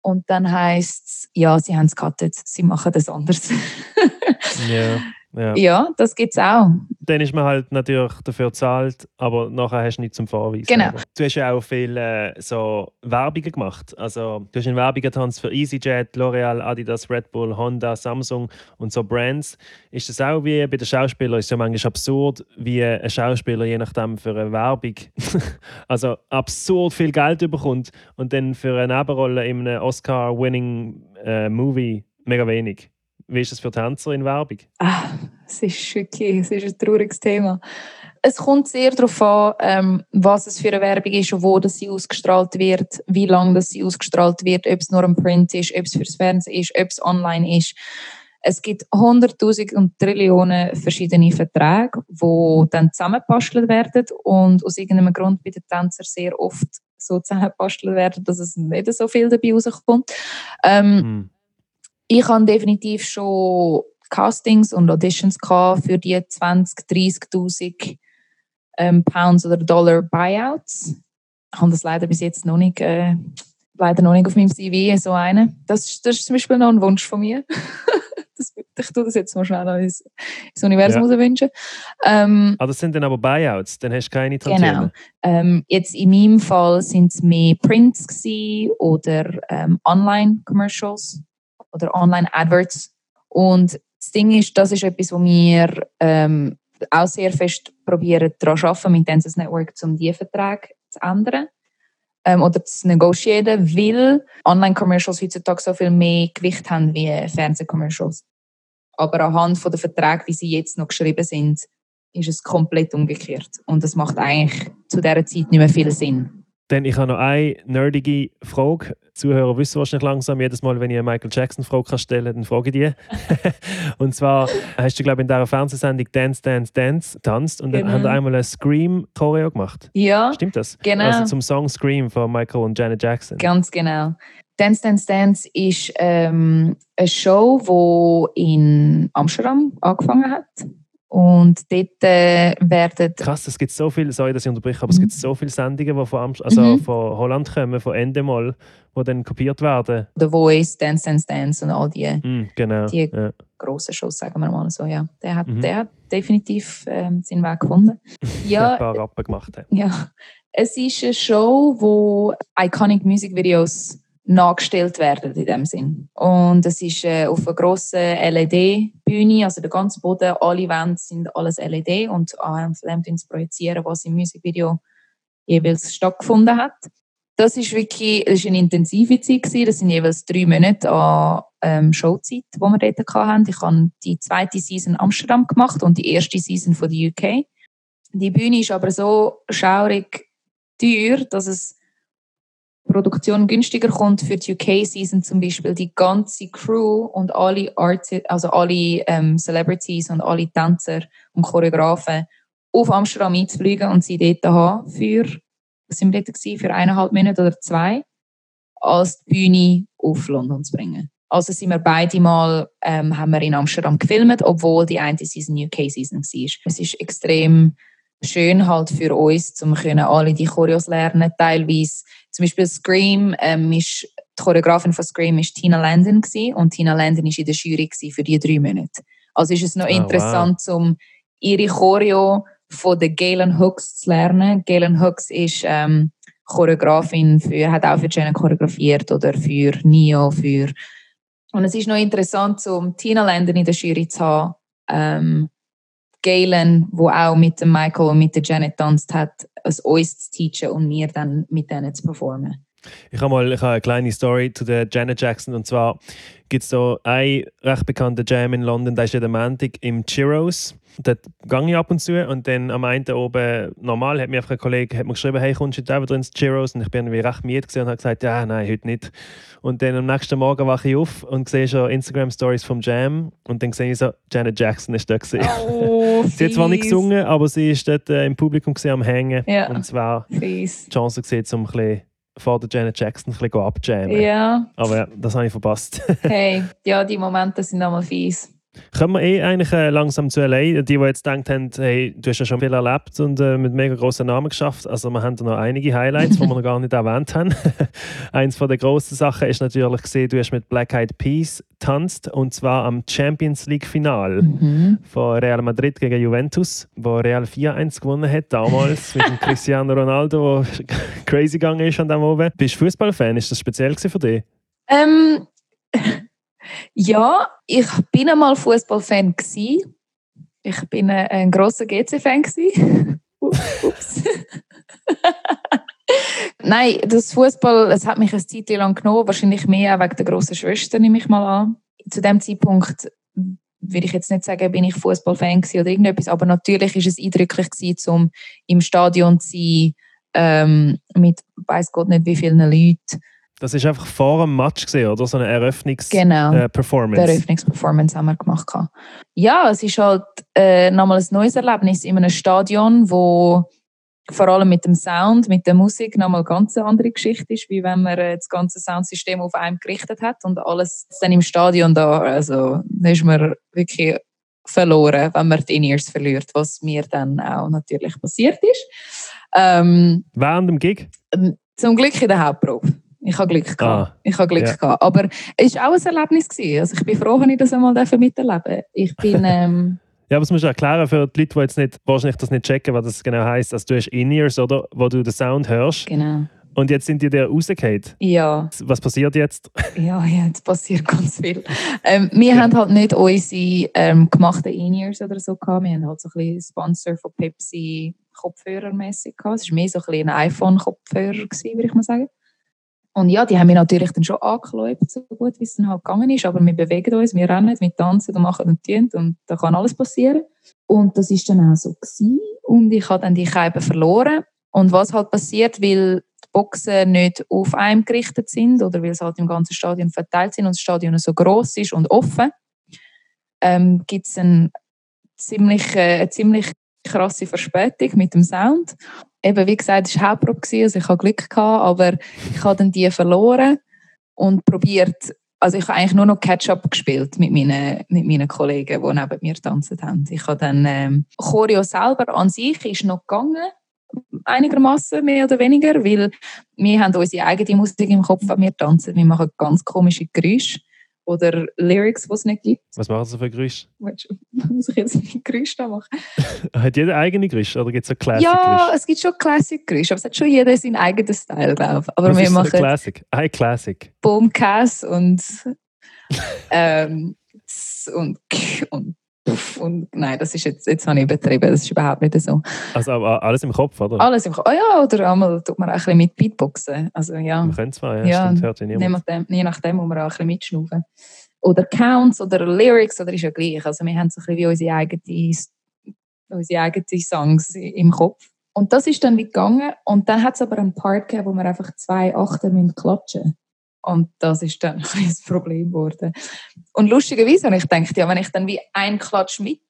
Und dann heisst es, ja, sie haben es gecuttet, sie machen das anders. ja. Ja, ja das gibt es auch. Dann ist man halt natürlich dafür bezahlt, aber nachher hast du nichts zum Vorweisen. Genau. Du hast ja auch viel äh, so Werbungen gemacht. Also du hast in Werbungen getanzt für EasyJet, L'Oreal, Adidas, Red Bull, Honda, Samsung und so Brands. Ist das auch wie bei den Schauspielern? Ist ja manchmal absurd, wie ein Schauspieler je nachdem für eine Werbung also absurd viel Geld bekommt und dann für eine Nebenrolle in einem Oscar-winning äh, Movie mega wenig. Wie ist das für Tänzer in Werbung? Ah, es ist wirklich es ist ein trauriges Thema. Es kommt sehr darauf an, ähm, was es für eine Werbung ist und wo das sie ausgestrahlt wird, wie lange das sie ausgestrahlt wird, ob es nur ein Print ist, ob es fürs Fernsehen ist, ob es online ist. Es gibt hunderttausend und Trillionen verschiedene Verträge, die dann zusammengepastelt werden und aus irgendeinem Grund bei den Tänzern sehr oft so zusammengepastelt werden, dass es nicht so viel dabei rauskommt. Ähm, hm ich habe definitiv schon Castings und Auditions für die 20, 30.000 ähm, Pounds oder Dollar Buyouts. Ich habe das leider bis jetzt noch nicht, äh, leider noch nicht auf meinem CV so eine. Das, das ist zum Beispiel noch ein Wunsch von mir. das, ich tue das jetzt mal schnell ins, ins Universum ja. wünschen. Ähm, ah, das sind dann aber Buyouts, dann hast du keine Tantieme. Genau. Ähm, jetzt in meinem Fall sind es mehr Prints oder ähm, Online-Commercials oder Online-Adverts. Und das Ding ist, das ist etwas, wo wir ähm, auch sehr fest probieren, daran arbeiten mit Dances Network, um diese Verträge zu ändern ähm, oder zu negotieren, weil Online-Commercials heutzutage so viel mehr Gewicht haben wie Fernseh-Commercials. Aber anhand der Verträge, wie sie jetzt noch geschrieben sind, ist es komplett umgekehrt. Und das macht eigentlich zu dieser Zeit nicht mehr viel Sinn. Dann, ich habe noch eine nerdige Frage. Die Zuhörer wissen wahrscheinlich langsam, jedes Mal, wenn ich eine Michael Jackson-Frage stellen kann, dann frage ich die. und zwar hast du, glaube ich, in dieser Fernsehsendung Dance, Dance, Dance tanzt und dann Genau. haben wir einmal eine Scream-Choreo gemacht. Ja, Stimmt das? Genau. Also zum Song Scream von Michael und Janet Jackson. ganz genau. Dance Dance Dance ist ähm, eine Show, die in Amsterdam angefangen hat. Und dort äh, werden Krass, es gibt so viele, sorry, dass ich unterbreche, aber es gibt so viele Sendungen, die von, Amst- also Mhm. von Holland kommen, von Endemol, die dann kopiert werden. The Voice, Dance Dance Dance und all die Mm, genau. Die- ja. grossen Shows, sagen wir mal so. Ja, der hat, Mhm. der hat definitiv ähm, seinen Weg gefunden. ein Ja, paar Rappen gemacht haben. Ja, es ist eine Show, wo iconic Music Videos nachgestellt werden in dem Sinn. Und es ist äh, auf einer grossen LED-Bühne, also der ganze Boden, alle Wände sind alles LED und anhand von dem projizieren, was im Musikvideo jeweils stattgefunden hat. Das ist wirklich das ist eine intensive Zeit gewesen. Das sind jeweils drei Monate an ähm, Showzeit, die wir dort hatten. Ich habe die zweite Season Amsterdam gemacht und die erste Season von der UK. Die Bühne ist aber so schaurig teuer, dass es Produktion günstiger kommt für die UK-Season zum Beispiel die ganze Crew und alle Arti also alle ähm, Celebrities und alle Tänzer und Choreografen auf Amsterdam einzufliegen und sie dort haben für, was sind wir dort für eineinhalb Monate oder zwei, als die Bühne auf London zu bringen. Also sind wir beide mal, ähm, haben wir in Amsterdam gefilmt, obwohl die eine Season UK-Season war. Es ist extrem schön halt für uns, um können alle die Choreos lernen, teilweise zum Beispiel Scream, ähm, ist, die Choreografin von Scream war Tina Landon gewesen, und Tina Landon war in der Jury für die drei Monate. Also ist es noch wow. interessant, um ihre Choreo von der Galen Hooks zu lernen. Galen Hooks ist ähm, Choreografin für, hat auch für Jenna choreografiert oder für Neo, für und es ist noch interessant, um Tina Landon in der Jury zu haben, ähm, Galen, wo auch mit dem Michael und mit der Janet tanzt hat, es uns zu teachen und wir dann mit denen zu performen. Ich habe mal ich habe eine kleine Story zu der Janet Jackson. Und zwar gibt es da einen recht bekannten Jam in London, der ist jeden Montag im Chiros. Dort gehe ich ab und zu. Und dann am einen oben, normal, hat mir einfach ein Kollege hat mir geschrieben, hey, kommst du heute auch ins Chiros? Und ich bin irgendwie recht müde gewesen und habe gesagt, ja, nein, heute nicht. Und dann am nächsten Morgen wache ich auf und sehe schon Instagram-Stories vom Jam. Und dann sehe ich so, Janet Jackson ist da gewesen. Oh, Sie hat zwar nicht gesungen, aber sie ist dort äh, im Publikum gewesen, am Hängen. Ja. Und zwar Fies. die Chance gesehen, um ein bisschen vor der Janet Jackson ein bisschen abjammen. Ja, Aber ja, das habe ich verpasst. hey, ja, die Momente sind einmal fies. Kommen wir eh eigentlich äh, langsam zu LA. Die, die jetzt gedacht haben, hey, du hast ja schon viel erlebt und äh, mit mega grossen Namen geschafft. Also wir haben da noch einige Highlights, die wir noch gar nicht erwähnt haben. Eins von der grossen Sachen ist natürlich gesehen, du hast mit Black Eyed Peas tanzt und zwar am Champions League Final Mhm. von Real Madrid gegen Juventus, wo Real 4-1 gewonnen hat damals mit dem Cristiano Ronaldo, der crazy gegangen ist an dem oben. Bist du Fußballfan? Ist das speziell für dich? Ähm, ja, ich bin einmal Fußballfan. Ich bin ein, ein großer GC-Fan. Ups. Nein, das Fußball, es hat mich eine Zeit lang genommen, wahrscheinlich mehr auch wegen der grossen Schwester, nehme ich mal an. Zu dem Zeitpunkt würde ich jetzt nicht sagen, bin ich Fußballfan oder irgendetwas, aber natürlich ist es eindrücklich um im Stadion zu sein, ähm, mit weiß Gott nicht wie vielen Leuten. Das ist einfach vor dem Match gesehen, oder? So eine Genau. Eröffnungs-Performance. Die Eröffnungsperformance haben wir gemacht. Ja, es ist halt äh, nochmal ein neues Erlebnis in einem Stadion, wo vor allem mit dem Sound, mit der Musik nochmal ganz eine andere Geschichte ist, wie wenn man äh, das ganze Soundsystem auf einem gerichtet hat und alles dann im Stadion da, also da ist man wirklich verloren, wenn man die In-Ears verliert, was mir dann auch natürlich passiert ist. Ähm, Während dem Gig? zum Glück in der Hauptprobe. Ich habe Glück gehabt. Ah, ich habe Glück ja. gehabt. Aber es war auch ein Erlebnis. Gewesen. Also ich bin froh, dass ich das einmal miterleben durfte. Ich bin... Ähm, Ja, aber das musst du erklären für die Leute, die jetzt nicht, wahrscheinlich das nicht checken, was das genau heisst. Also du hast In-Ears, oder? Wo du den Sound hörst. genau. Und jetzt sind die dir rausgefallen. Ja, Was passiert jetzt? ja, ja, jetzt passiert ganz viel. Ähm, wir haben halt nicht unsere ähm, gemachten In-Ears oder so gehabt. Wir haben halt so ein bisschen Sponsor von Pepsi Kopfhörermäßig gehabt. Es war mehr so ein, bisschen ein iPhone-Kopfhörer, würde ich mal sagen. Und ja, die haben wir natürlich dann schon angeschaut, so gut wie es dann halt gegangen ist. Aber wir bewegen uns, wir rennen, wir tanzen und machen und tun und da kann alles passieren. Und das ist dann auch so gewesen. Und ich habe dann die Scheibe verloren. Und was halt passiert, weil die Boxen nicht auf einem gerichtet sind oder weil sie halt im ganzen Stadion verteilt sind und das Stadion so groß ist und offen, ähm, gibt es ein ziemlich, äh, eine ziemlich krasse Verspätung mit dem Sound. Eben, wie gesagt, es war Hauptprobe, also ich hatte Glück, gehabt, aber ich habe dann die verloren und probiert, also ich habe eigentlich nur noch Catch-up gespielt mit meinen, mit meinen Kollegen, die neben mir tanzen haben. Ich habe dann, ähm, Choreo selber an sich ist noch gegangen, einigermaßen mehr oder weniger, weil wir haben unsere eigene Musik im Kopf, wenn wir tanzen. Wir machen ganz komische Geräusche oder Lyrics, die es nicht gibt. Was machen Sie für Geräusche? Muss ich jetzt ein Geräusch da machen? Hat jeder eigene Geräusche oder gibt es so Classic Ja, es gibt schon Classic-Geräusche, aber es hat schon jeder seinen eigenen Style, glaube ich. Aber Was wir ist machen ein Classic? Ein Classic. Boomcast und ähm, und und und nein, das ist jetzt, jetzt habe ich übertrieben, das ist überhaupt nicht so. Also alles im Kopf, oder? Alles im Kopf. Oh ja, oder einmal tut man auch ein bisschen mit Beatboxen. Also ja. Man könnte zwar, ja, Ja, stimmt, hört ja Je niemand. nachdem, je nachdem muss man auch ein bisschen mitschnaufen. Oder Counts oder Lyrics, oder ist ja gleich. Also wir haben so ein bisschen wie unsere eigenen, unsere eigenen Songs im Kopf. Und das ist dann wie gegangen. Und dann hat es aber einen Part gegeben, wo wir einfach zwei Achter müssen klatschen Und das ist dann ein das Problem geworden. Und lustigerweise habe ich gedacht, ja, wenn ich dann wie einen Klatsch mit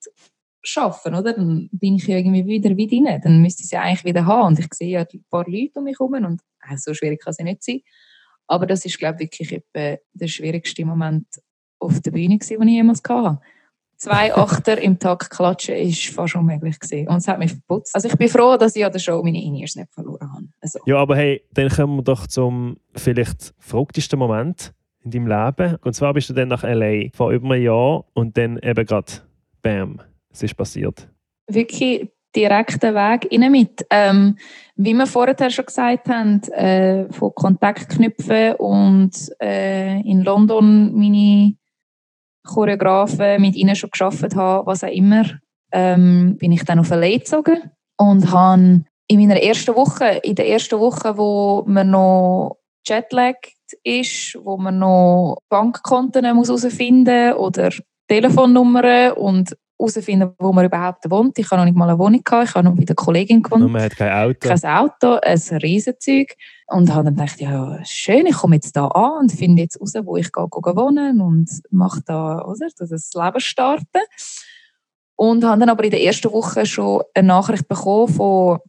schaffen, oder? Dann bin ich ja irgendwie wieder wie drin. Dann müsste ich sie eigentlich wieder haben. Und ich sehe ja ein paar Leute um mich herum und äh, so schwierig kann sie nicht sein. Aber das ist, glaube ich, wirklich der schwierigste Moment auf der Bühne, den ich jemals hatte. Zwei Achter im Takt klatschen ist fast unmöglich gewesen. Und es hat mich verputzt. Also ich bin froh, dass ich an der Show meine In-Ears nicht verloren habe. Also, Ja, aber hey, dann kommen wir doch zum vielleicht verrücktesten Moment in deinem Leben. Und zwar bist du dann nach L.A. vor über einem Jahr und dann eben gerade, bam, es ist passiert. wirklich direkten Weg rein mit. Ähm, wie wir vorher schon gesagt haben, äh, von Kontakt knüpfen und äh, in London meine Choreografen mit ihnen schon geschafft haben, was auch immer, ähm, bin ich dann auf LA gezogen und habe in meiner ersten Woche, in der ersten Woche, wo man noch jetlagged ist, wo man noch Bankkonten muss herausfinden oder Telefonnummern und herausfinden, wo man überhaupt wohnt. Ich habe noch nicht mal eine Wohnung gehabt, ich habe noch bei der Kollegin gewohnt Und man hat kein Auto. kein Auto, ein Riesenzeug. Und habe dann gedacht, ja, schön, ich komme jetzt da an und finde jetzt raus, wo ich wohnen und mache da, oder, das Leben starten. Und habe dann aber in der ersten Woche schon eine Nachricht bekommen von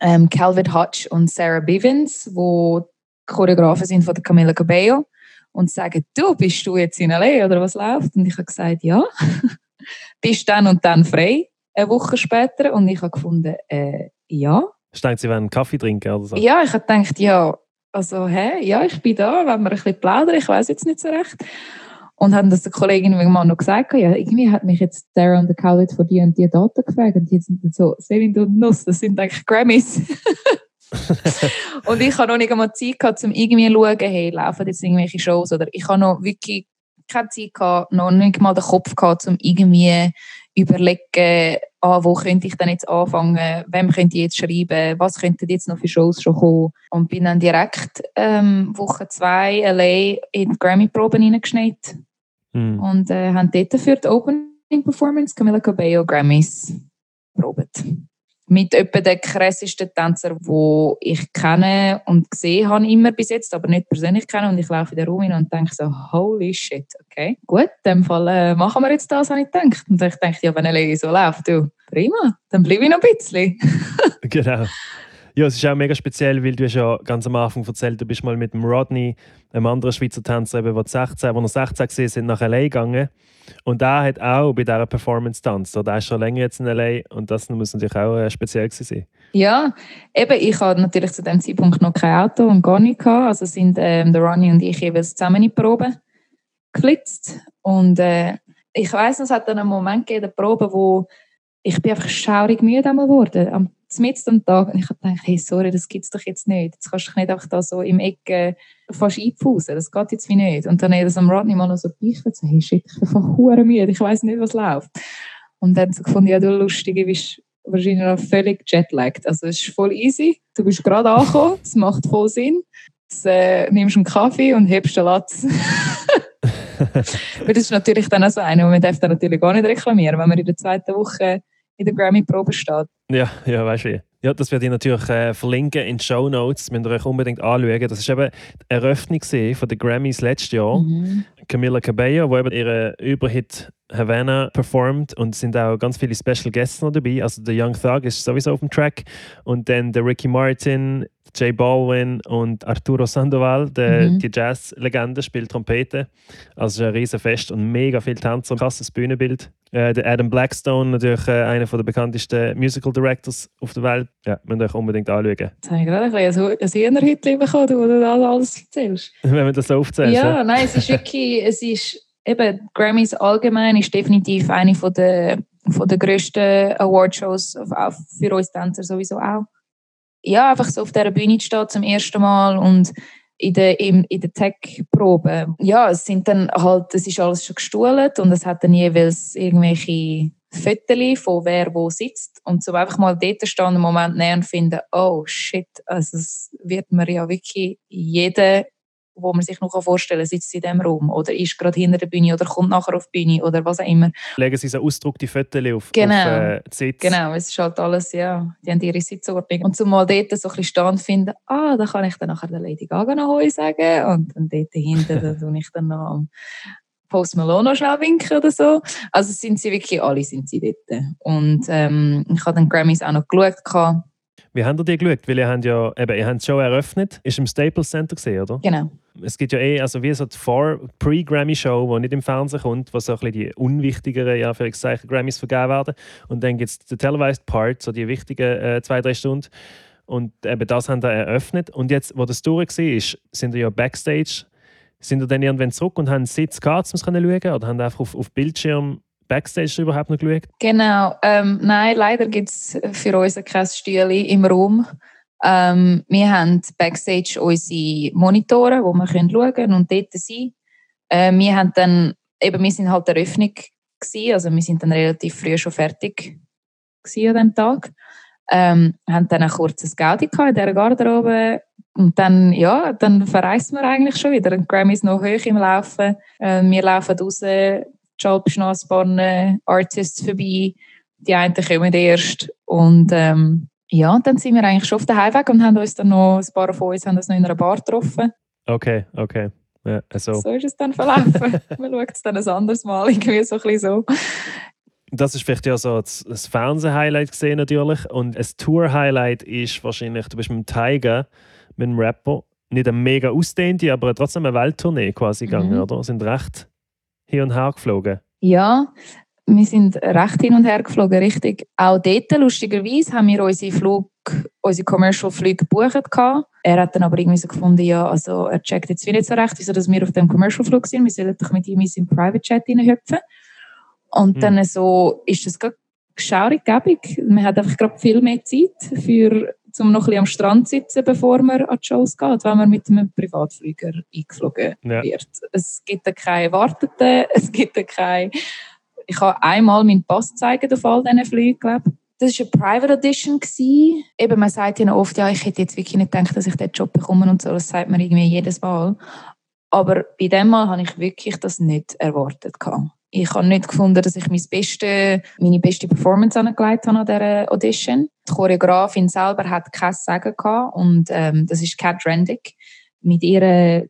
ähm, Calvin Hutch und Sarah Bivens, wo Choreografen sind von der Camila Cabello und sagen, du, bist du jetzt in L.A. oder was läuft? Und ich habe gesagt, ja. bist dann und dann frei, eine Woche später. Und ich habe gefunden, äh, ja. Ich denke, sie wollen einen Kaffee trinken oder so. Ja, ich habe gedacht, ja, also, hä, ja, ich bin da, wenn wir ein bisschen plaudern, ich weiß jetzt nicht so recht. Und haben das der Kollegin irgendwann noch gesagt, ja, irgendwie hat mich jetzt Sarah und der Calvin von dir und die Daten gefragt und die sind so, Selin, du Nuss, das sind eigentlich Grammys. und ich habe noch nicht einmal Zeit gehabt, um irgendwie zu schauen, hey, laufen jetzt irgendwelche Shows oder ich habe noch wirklich keine Zeit gehabt, noch nicht mal den Kopf gehabt, um irgendwie überlegen, ah, wo könnte ich denn jetzt anfangen, wem könnte ich jetzt schreiben, was könnten jetzt noch für Shows schon kommen. Und bin dann direkt ähm, Woche zwei LA in die Grammy-Proben reingeschneit Hm. und äh, haben dort für die Opening Performance Camila Cabello Grammys probiert. Mit etwa den krassesten Tänzer, die ich kenne und gesehen habe immer bis jetzt, aber nicht persönlich kenne. Und ich laufe in Raum rein und denke so, holy shit, okay. Gut, in dem Fall äh, machen wir jetzt das, habe ich gedacht. Und ich dachte, ja, wenn LA so läuft, du, prima, dann bleibe ich noch ein bisschen. Genau. Ja, es ist auch mega speziell, weil du hast ja ganz am Anfang erzählt, du bist mal mit dem Rodney, einem anderen Schweizer Tänzer, eben, wo, 16, wo er 16 war, sind nach L.A. gegangen. Und der hat auch bei dieser Performance tanzt. Der ist schon länger jetzt in L.A. und das muss natürlich auch äh, speziell gewesen sein. Ja, eben, ich hatte natürlich zu dem Zeitpunkt noch kein Auto und gar nicht gehabt. Also sind ähm, der Ronnie und ich jeweils zusammen in die Probe geflitzt. Und äh, ich weiss, es hat dann einen Moment gegeben, der Probe, wo ich bin einfach schaurig müde geworden. Am mitten am Tag. Und ich habe gedacht, hey, sorry, das gibt es doch jetzt nicht. Jetzt kannst du dich nicht einfach da so im Eck äh, fast einpfusen. Das geht jetzt wie nicht. Und dann hat das am Rodney mal noch so beichtet, so, hey, shit, ich bin einfach hure müde. Ich weiss nicht, was läuft. Und dann so gefunden, ja, du Lustige, bist wahrscheinlich noch völlig jetlagged. Also es ist voll easy. Du bist gerade angekommen, es macht voll Sinn. Jetzt, äh, nimmst einen Kaffee und hebst den Latz. Weil das ist natürlich dann auch so eine, man darf dann natürlich gar nicht reklamieren, wenn man in der zweiten Woche in der Grammy-Probe steht. Ja, ja, weißt du. Ja, das werde ich natürlich äh, verlinken in den Show Notes. Müsst ihr euch unbedingt anschauen. Das ist eben die Eröffnung von den Grammys letztes Jahr. Mhm. Camila Cabello, die eben ihren Überhit Havana performt und sind auch ganz viele Special Guests noch dabei. Also der Young Thug ist sowieso auf dem Track und dann der Ricky Martin, Jay Baldwin und Arturo Sandoval, der, Mhm. die Jazz-Legende, spielt Trompete. Also es ist ein riesen Fest und mega viel Tänzer, krasses Bühnenbild. Äh, der Adam Blackstone, natürlich äh, einer der bekanntesten Musical Directors auf der Welt. Ja, müsst ihr euch unbedingt anschauen, Jetzt habe ich gerade ein bisschen ein Hühnerhütchen bekommen, du, wo du das alles erzählst. wenn man das so aufzählt. Ja, nein, es ist wirklich, es ist eben, Grammys allgemein ist definitiv eine von der, von der grössten Awardshows für uns Tänzer sowieso auch. Ja, einfach so auf dieser Bühne zu stehen zum ersten Mal und in der, in, in der Tech-Probe. Ja, es sind dann halt, es ist alles schon gestuhlt und es hat dann jeweils irgendwelche Fotos von wer wo sitzt und so einfach mal dort stehen einen Moment nehmen und finden, oh shit, also es wird mir ja wirklich jeder wo man sich noch vorstellen kann, sitzt in diesem Raum oder ist gerade hinter der Bühne oder kommt nachher auf die Bühne oder was auch immer. Legen sie so ausgedruckte Fotos auf, Genau. auf äh, die Sitz. Genau, es ist halt alles, ja, die haben ihre Sitzordnung. Und zumal dort so ein bisschen und finden, ah, da kann ich dann nachher der Lady Gaga noch Hoi sagen und dann dort dahinter, da tue ich dann noch Post Malone noch schnell winken oder so. Also sind sie wirklich, alle sind sie dort. Und ähm, ich habe dann Grammys auch noch geschaut. gehabt. Wie habt ihr die geschaut? Weil ihr habt ja, eben, ihr habt die Show eröffnet. Ist im Staples Center gesehen, oder? Genau. Es gibt ja eh, also wie so die Vor- Pre-Grammy-Show, die nicht im Fernsehen kommt, wo so ein bisschen die unwichtigeren, ja, für Grammys vergeben werden. Und dann gibt es den Televised Part, so die wichtigen äh, zwei, drei Stunden. Und eben das haben wir eröffnet. Und jetzt, wo das durch war, ist, sind wir ja Backstage. Sind wir dann irgendwann zurück und haben einen Sitz gehabt, um es schauen? Oder haben einfach auf, auf Bildschirm Backstage überhaupt noch geschaut? Genau. Ähm, nein, leider gibt es für uns kein Stühle im Raum. Ähm, wir haben Backstage unsere Monitore, wo wir schauen können und dort sein. Äh, wir haben dann, eben, wir sind halt der Eröffnung gewesen, also wir sind dann relativ früh schon fertig an dem Tag. Ähm, haben dann ein kurzes Gaudi in dieser Garderobe und dann, ja, dann verreisen wir eigentlich schon wieder. Die Grammy ist noch hoch im Laufen. Äh, wir laufen raus, die Alpschnassbahnen, Artists vorbei. Die einen kommen erst. Und ähm, ja, dann sind wir eigentlich schon auf der Heimweg und haben uns dann noch, ein paar von uns haben uns noch in einer Bar getroffen. Okay, okay. Ja, also. So ist es dann verlaufen. Man schaut es dann ein anderes Mal, irgendwie so ein bisschen so. Das ist vielleicht ja so das, Fernseh-Highlight gesehen natürlich. Und ein Tour-Highlight ist wahrscheinlich, du bist mit dem Tiger, mit dem Rapper, nicht eine mega ausdehnte, aber trotzdem eine Welttournee quasi Mhm. gegangen, oder? Sind recht hin und her geflogen. Ja, wir sind recht hin und her geflogen, richtig. Auch dort, lustigerweise, haben wir unsere Flug, unsere Commercial-Flüge gebucht. gehabt. Er hat dann aber irgendwie so gefunden, ja, also er checkt jetzt nicht so recht, wieso dass wir auf dem Commercial-Flug sind. Wir sollen doch mit ihm in seinen Private-Chat reinhüpfen. Und Mhm. dann so ist es gerade schaurig gebig. Man hat einfach gerade viel mehr Zeit, für, um noch ein bisschen am Strand zu sitzen, bevor man an die Shows geht, wenn man mit einem Privatflieger eingeflogen Ja. wird. Es gibt da keine Warteten, es gibt da keine... Ich habe einmal meinen Pass gezeigt auf all diesen Flügen, glaube. Das war eine Private Audition. gewesen. Eben, man sagt ja noch oft, ja, ich hätte jetzt wirklich nicht gedacht, dass ich diesen Job bekomme und so. Das sagt man irgendwie jedes Mal. Aber bei dem Mal habe ich wirklich das nicht erwartet. gehabt. Ich habe nicht gefunden, dass ich mein beste, meine beste Performance angelegt habe an dieser Audition. Die Choreografin selber hat kein Sagen gehabt und ähm, das ist Kat Rendick. Mit ihr,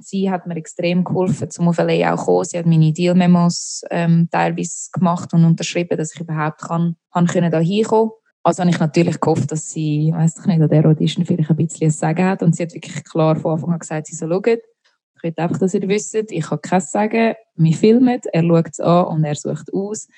sie hat mir extrem geholfen, zum auf auch zu kommen. Sie hat meine Deal-Memos ähm, teilweise gemacht und unterschrieben, dass ich überhaupt kann, kann können da hinkommen. Also habe ich natürlich gehofft, dass sie, weiß ich nicht, an der Audition vielleicht ein bisschen ein Sagen hat und sie hat wirklich klar von Anfang an gesagt, sie soll schauen. Ich will einfach, dass ihr wisst, ich habe kein Sagen. Wir filmen, er schaut es an und er sucht aus.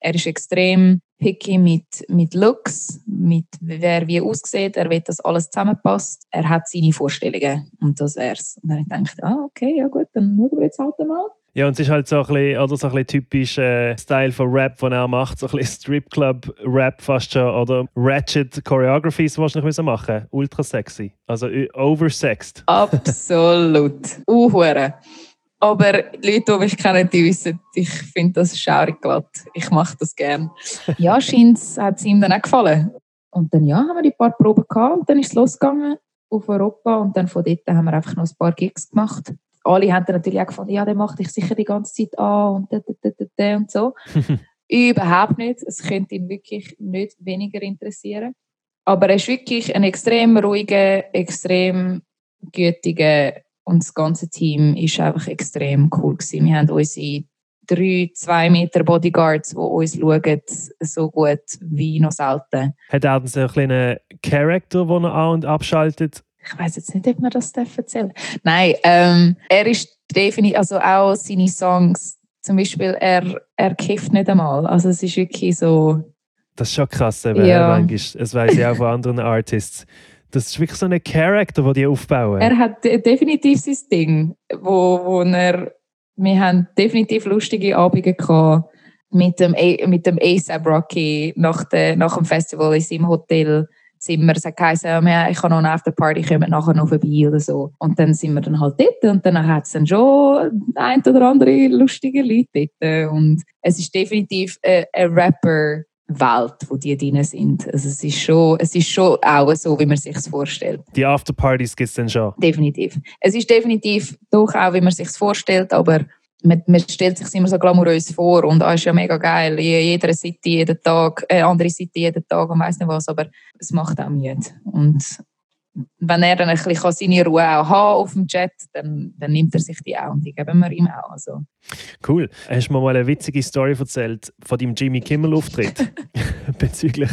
Er ist extrem picky mit, mit Looks, mit wer wie aussieht. Er will, dass alles zusammenpasst. Er hat seine Vorstellungen und das wär's. Und dann habe ich gedacht, ah, okay, ja gut, dann schauen wir jetzt halt mal. Ja, und es ist halt so ein bisschen, oder so ein bisschen typisch äh, Style von Rap, den er macht. So ein bisschen Stripclub-Rap fast schon. Oder Ratchet Choreographies, die du nicht machen Ultra sexy. Also oversexed. Absolut. Uhure. Aber die Leute, die mich kennen, die wissen, ich finde das schaurig glatt. Ich mache das gern. Ja, scheint hat es ihm dann auch gefallen. Und dann ja, haben wir die paar Proben gehabt und dann ist es losgegangen auf Europa und dann von dort haben wir einfach noch ein paar Gigs gemacht. Alle haben dann natürlich auch gefunden, ja, der macht dich sicher die ganze Zeit an und da, da, da, da, und so. Überhaupt nicht. Es könnte ihn wirklich nicht weniger interessieren. Aber er ist wirklich ein extrem ruhiger, extrem gütiger und das ganze Team ist einfach extrem cool gewesen. Wir haben unsere drei, zwei Meter Bodyguards, die uns schauen, so gut wie noch selten. Hat er so einen kleinen Charakter, den er an- und abschaltet? Ich weiß jetzt nicht, ob man das erzählen darf. Nein, ähm, er ist definitiv, also auch seine Songs, zum Beispiel, er, er kifft nicht einmal. Also es ist wirklich so, Das ist schon krass, eben, Ja. manchmal. Das weiß ich auch von anderen Artists. Das ist wirklich so ein Charakter, den die aufbauen. er hat de- definitiv sein Ding, wo, wo er, wir haben definitiv lustige Abende gehabt mit dem, mit dem ASAP Rocky nach, der, nach dem Festival in seinem Hotelzimmer. Es hat geheißen, ja, ich kann noch eine Afterparty, kommen nachher noch vorbei oder so. Und dann sind wir dann halt dort und dann hat es dann schon ein oder andere lustige Leute dort. Und es ist definitiv eine, eine Rapper- Welt, wo die drin sind. Also es ist schon, es ist schon auch so, wie man sich vorstellt. Die Afterpartys gibt es dann schon. Definitiv. Es ist definitiv doch auch, wie man sich vorstellt, aber man, man stellt sich immer so glamourös vor und ah, ist ja mega geil, Je- jeder City jeden Tag, äh, andere City jeden Tag und weiss nicht was, aber es macht auch müde. Und wenn er dann ein bisschen seine Ruhe auch haben auf dem Chat, dann, dann nimmt er sich die auch und die geben wir ihm auch. Also, Cool. Hast du mir mal eine witzige Story erzählt von deinem Jimmy Kimmel-Auftritt? Bezüglich,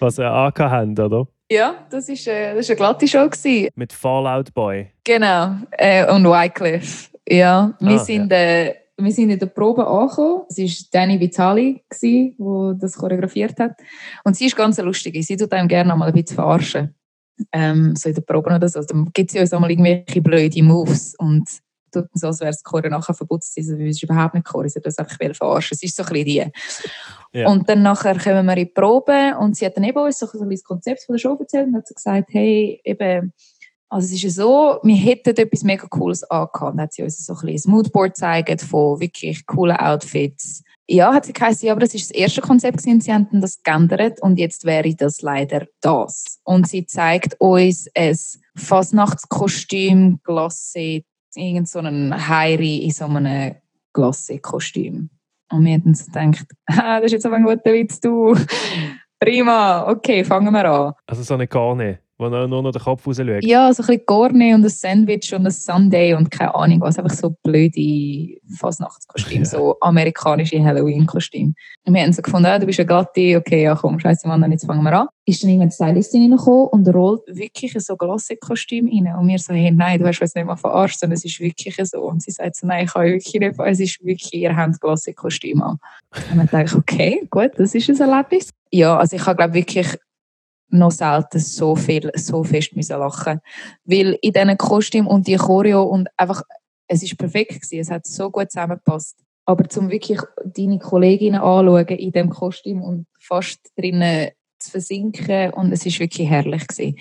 was er angehabt haben, oder? ja, das ist, äh, das ist eine glatte Show gewesen. Mit Fallout Boy. Genau, äh, und Wycliffe. Ja, wir, Ah, sind, äh, wir sind in der Probe angekommen. Es war Danny Vitali, die das choreografiert hat. Und sie ist ganz lustig. Sie tut einem gerne mal ein bisschen verarschen. Ähm, so in der Probe oder so. Dann gibt sie uns einmal irgendwelche blöde Moves und tut so, als wäre es Chore nachher verputzt. Also, es ist überhaupt nicht Chore, sie tut das einfach verarschen. Es ist so ein bisschen die. Ja. Und dann nachher kommen wir in die Probe und sie hat dann eben uns so ein bisschen das Konzept von der Show erzählt und hat so gesagt, hey, eben, also es ist ja so, wir hätten etwas mega Cooles angehabt. Dann hat sie uns so ein bisschen ein Moodboard gezeigt von wirklich coolen Outfits. Ja, hat sie gesagt, ja, aber das ist das erste Konzept gewesen, sie haben das geändert und jetzt wäre das leider das. Und sie zeigt uns ein Fasnachtskostüm, Glasse, irgend so einen Heiri in so einem Glasse-Kostüm. Und wir haben so gedacht, ah, das ist jetzt aber ein guter Witz, du. Prima, okay, fangen wir an. Also so eine Garne, wo er nur noch den Kopf raus schaut. Ja, so ein bisschen Gourmet und ein Sandwich und ein Sunday und keine Ahnung was. Einfach so blöde Fasnachtskostüm, Ja. so amerikanische Halloween-Kostüm. Und wir haben so gefunden, ah, du bist ein Gatti, okay, ja komm, scheiße Mann, dann jetzt fangen wir an. Ist dann irgendwann die Stylistin reingekommen und rollt wirklich so Glasse-Kostüm rein. Und wir so, hey, nein, du hast uns nicht mal verarscht, sondern es ist wirklich so. Und sie sagt so, nein, ich kann wirklich nicht, es ist wirklich, ihr habt Glasse-Kostüm an. Und dann dachte ich, okay, gut, das ist ein Erlebnis. Ja, also ich habe glaube wirklich noch selten so viel, so fest müssen lachen. Weil in diesen Kostüm und die Choreo und einfach, es ist perfekt gewesen, es hat so gut zusammengepasst. Aber zum wirklich deine Kolleginnen anschauen in dem Kostüm und fast drinnen zu versinken und es ist wirklich herrlich gewesen.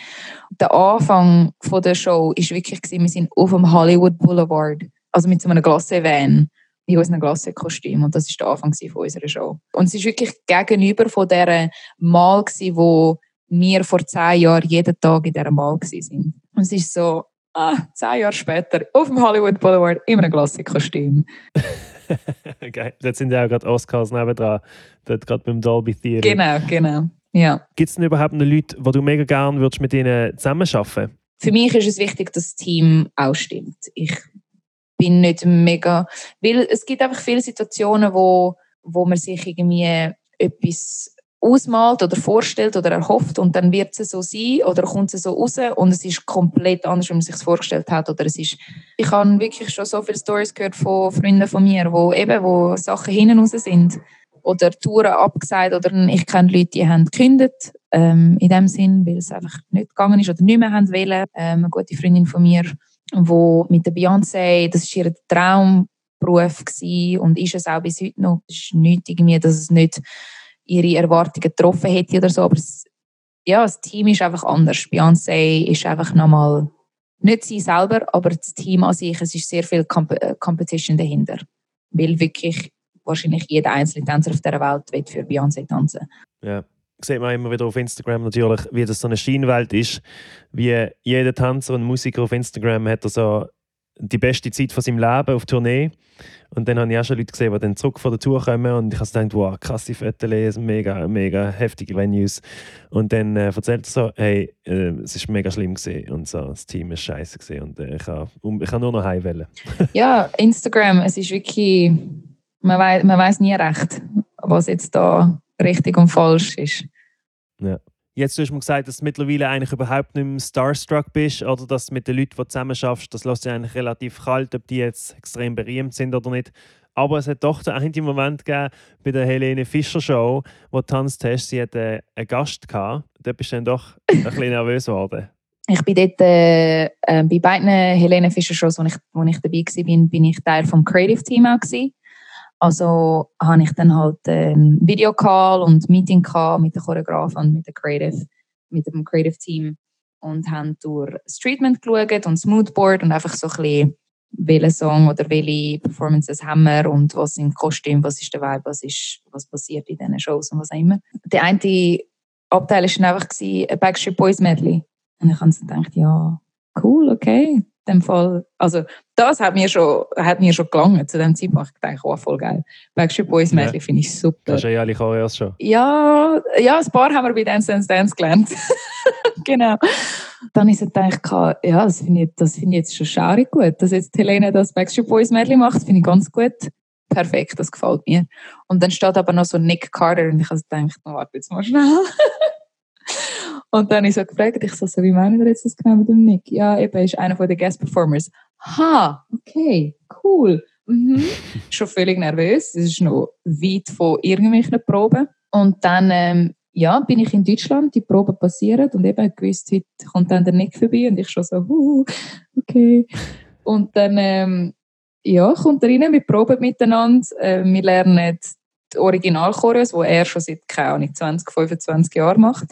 Der Anfang von der Show ist wirklich gewesen, wir sind auf dem Hollywood Boulevard, also mit so einem Glasse-Van in unserem Glasse-Kostüm und das ist der Anfang von unserer Show. Und es ist wirklich gegenüber von der Mal gewesen, wo wir vor zehn Jahren jeden Tag in dieser Mal waren. Und es ist so, ah, zehn Jahre später, auf dem Hollywood Boulevard, immer ein Glasse-Kostüm. Geil. Dort sind ja auch gerade Oscars nebendran. Dort gerade beim Dolby Theater. Genau, genau. Ja. Gibt es denn überhaupt noch Leute, die du mega gerne würdest mit ihnen zusammenarbeiten Für mich ist es wichtig, dass das Team auch stimmt. Ich bin nicht mega, weil es gibt einfach viele Situationen, wo, wo man sich irgendwie etwas ausmalt oder vorstellt oder erhofft und dann wird es so sein oder kommt es so raus und es ist komplett anders, wie man sich vorgestellt hat oder es ist, ich habe wirklich schon so viele Stories gehört von Freunden von mir, wo eben, wo Sachen hinten raus sind oder Touren abgesagt oder ich kenne Leute, die haben gekündigt ähm, in dem Sinn, weil es einfach nicht gegangen ist oder nicht mehr haben wollen. Ähm, eine gute Freundin von mir, wo mit der Beyoncé, das ist ihr Traumberuf gewesen und ist es auch bis heute noch. Es ist nicht irgendwie, dass es nicht ihre Erwartungen getroffen hätte oder so, aber es, ja, das Team ist einfach anders. Beyoncé ist einfach nochmal nicht sie selber, aber das Team an sich, es ist sehr viel Comp äh, Competition dahinter, weil wirklich wahrscheinlich jeder einzelne Tänzer auf dieser Welt will für Beyoncé tanzen. Ja. Sieht man immer wieder auf Instagram natürlich, wie das so eine Scheinwelt ist. Wie jeder Tänzer und Musiker auf Instagram hat er so die beste Zeit von seinem Leben auf Tournee. Und dann habe ich auch schon Leute gesehen, die dann zurück von der Tour kommen und ich habe gedacht, wow, krasse Fotos, mega, mega heftige Venues. Und dann äh, erzählt er so, hey, äh, es ist mega schlimm gewesen und so, das Team ist scheiße gewesen und äh, ich habe ich nur noch heim Ja, Instagram, es ist wirklich, man weiß, man weiß nie recht, was jetzt da richtig und falsch ist. Ja. Jetzt hast du mir gesagt, dass du mittlerweile eigentlich überhaupt nicht mehr starstruck bist oder dass du mit den Leuten, die du zusammen schaffst, das lässt sich eigentlich relativ kalt, ob die jetzt extrem berühmt sind oder nicht. Aber es hat doch den einen Moment gegeben bei der Helene Fischer Show, wo du tanzt hast. Sie hatte einen Gast gehabt. Da bist du dann doch ein bisschen nervös geworden. Ich bin dort äh, äh, bei beiden Helene Fischer Shows, wo ich, wo ich dabei war, bin, bin ich Teil vom Creative Team auch gewesen. Also habe ich dann halt einen Videocall und Meeting mit den Choreografen und mit, der Creative, mit dem Creative Team und haben durch das Treatment geschaut und das Moodboard und einfach so ein bisschen, welchen Song oder welche Performances haben wir und was sind Kostüm, was ist der Vibe, was, ist, was passiert in diesen Shows und was auch immer. Der eine Abteil war einfach ein Backstreet Boys Medley. Und ich habe gedacht, ja, cool, okay, dem Fall, also das hat mir schon, hat mir schon gelangt zu dem Zeitpunkt. Ich dachte, oh, voll geil. Backstreet Boys ja. Medley finde ich super. Das ist ja alle Choreos schon. Ja, ja, ein paar haben wir bei Dance Dance Dance gelernt. genau. Dann ist es gedacht, ja, das finde ich, das find ich jetzt schon schaurig gut, dass jetzt Helene das Backstreet Boys Medley macht, finde ich ganz gut. Perfekt, das gefällt mir. Und dann steht aber noch so Nick Carter und ich habe gedacht, oh, warte jetzt mal schnell. Und dann habe ich so gefragt, ich so, so wie meinen wir jetzt das genau mit dem Nick? Ja, eben, er ist einer von den Guest Performers. Ha, okay, cool. Mhm. Schon völlig nervös. Es ist noch weit von irgendwelchen Proben. Und dann, ähm, ja, bin ich in Deutschland, die Proben passieren und eben gewusst, heute kommt dann der Nick vorbei und ich schon so, uh, okay. Und dann, ähm, ja, kommt er rein, wir proben miteinander, äh, wir lernen die Originalchoreos, die er schon seit, keine Ahnung, 20, 25 Jahren macht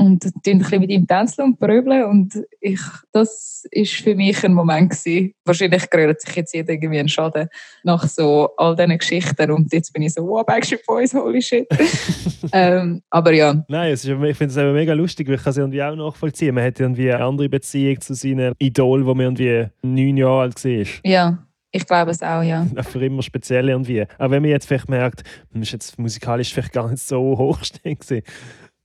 und ein bisschen mit ihm tänzeln und pröbeln und ich, das ist für mich ein Moment gewesen. Wahrscheinlich gerührt sich jetzt jeder irgendwie einen Schaden nach so all diesen Geschichten und jetzt bin ich so, wow, Backstreet Boys, holy shit. ähm, aber ja. Nein, ist, ich finde es eben mega lustig, weil ich kann es irgendwie auch nachvollziehen. Man hat irgendwie eine andere Beziehung zu seinem Idol, wo man irgendwie neun Jahre alt war. Ja. Ich glaube es auch, ja. Für immer speziell irgendwie. Auch wenn man jetzt vielleicht merkt, man ist jetzt musikalisch vielleicht gar nicht so hochstehend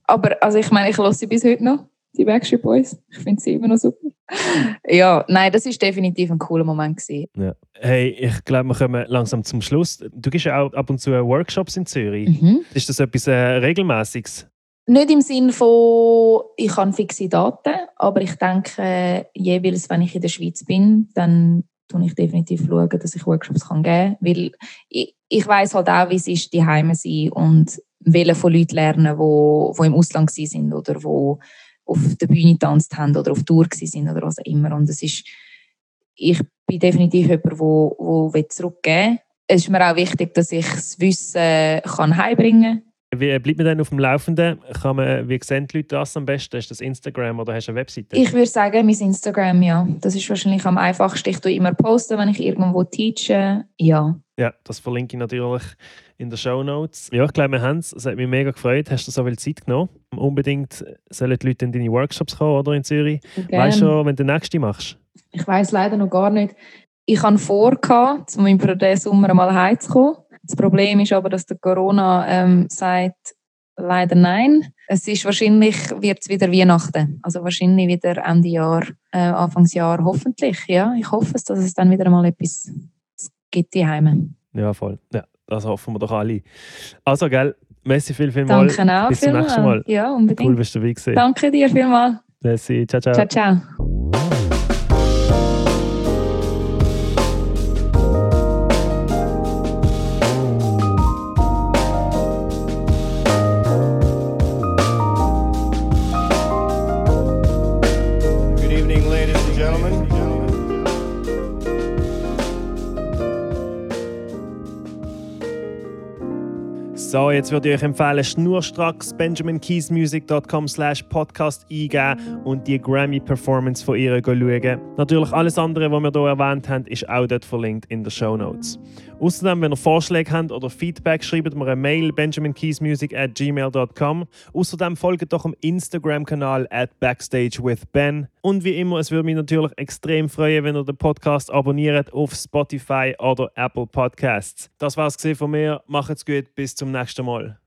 aber also ich meine, ich höre sie bis heute noch, die Backstreet Boys. Ich finde sie immer noch super. ja, nein, das ist definitiv ein cooler Moment gewesen. Ja. Hey, ich glaube, wir kommen langsam zum Schluss. Du gibst ja auch ab und zu Workshops in Zürich. Mhm. Ist das etwas äh, Regelmäßiges? Nicht im Sinne von, ich habe fixe Daten, aber ich denke, jeweils, wenn ich in der Schweiz bin, dann schaue ich definitiv schauen, dass ich Workshops kann geben kann. Weil ich, ich weiß halt auch, wie es ist, die Heime sein und wollen von Leuten lernen, die, die im Ausland sind oder die auf der Bühne getanzt haben oder auf Tour sind oder was auch immer. Und es ist, ich bin definitiv jemand, der, der zurückgeben will. Es ist mir auch wichtig, dass ich das Wissen kann heimbringen kann. Wie bleibt man dann auf dem Laufenden? Kann man, wie sehen die Leute das am besten? Ist das Instagram oder hast du eine Webseite? Ich würde sagen, mein Instagram, ja. Das ist wahrscheinlich am einfachsten. Ich tue immer posten, wenn ich irgendwo teache. Ja. Ja, das verlinke ich natürlich in den Show Notes. Ja, ich glaube, wir haben es. Es hat mich mega gefreut. Hast du so viel Zeit genommen? Unbedingt sollen die Leute in deine Workshops kommen oder in Zürich. Gern. Weißt du schon, wenn du den nächsten machst? Ich weiß leider noch gar nicht. Ich habe vor, um im diesen Sommer mal heimzukommen. Das Problem ist aber, dass der Corona ähm, sagt, leider nein. Es ist wahrscheinlich, wird es wieder Weihnachten. Also wahrscheinlich wieder Ende Jahr, äh, Anfangsjahr hoffentlich. Ja, ich hoffe es, dass es dann wieder mal etwas gibt die Heime. Ja, voll. Ja, das hoffen wir doch alle. Also, gell, Messi viel, viel mal. Danke auch Bis zum nächsten Mal. Ja, unbedingt. Cool, bist du dabei gewesen. Danke dir vielmals. Messi, ciao, ciao. Ciao, ciao. So, jetzt würde ich euch empfehlen, schnurstracks benjaminkeysmusic.com slash podcast eingeben und die Grammy-Performance von ihr schauen. Natürlich alles andere, was wir hier erwähnt haben, ist auch dort verlinkt in den Show Notes. Außerdem, wenn ihr Vorschläge habt oder Feedback, schreibt mir eine Mail benjaminkeysmusic at gmail.com. Außerdem folgt doch dem Instagram-Kanal at backstagewithben. Und wie immer, es würde mich natürlich extrem freuen, wenn ihr den Podcast abonniert auf Spotify oder Apple Podcasts. Das war's von mir. Macht's gut, bis zum nächsten Mal.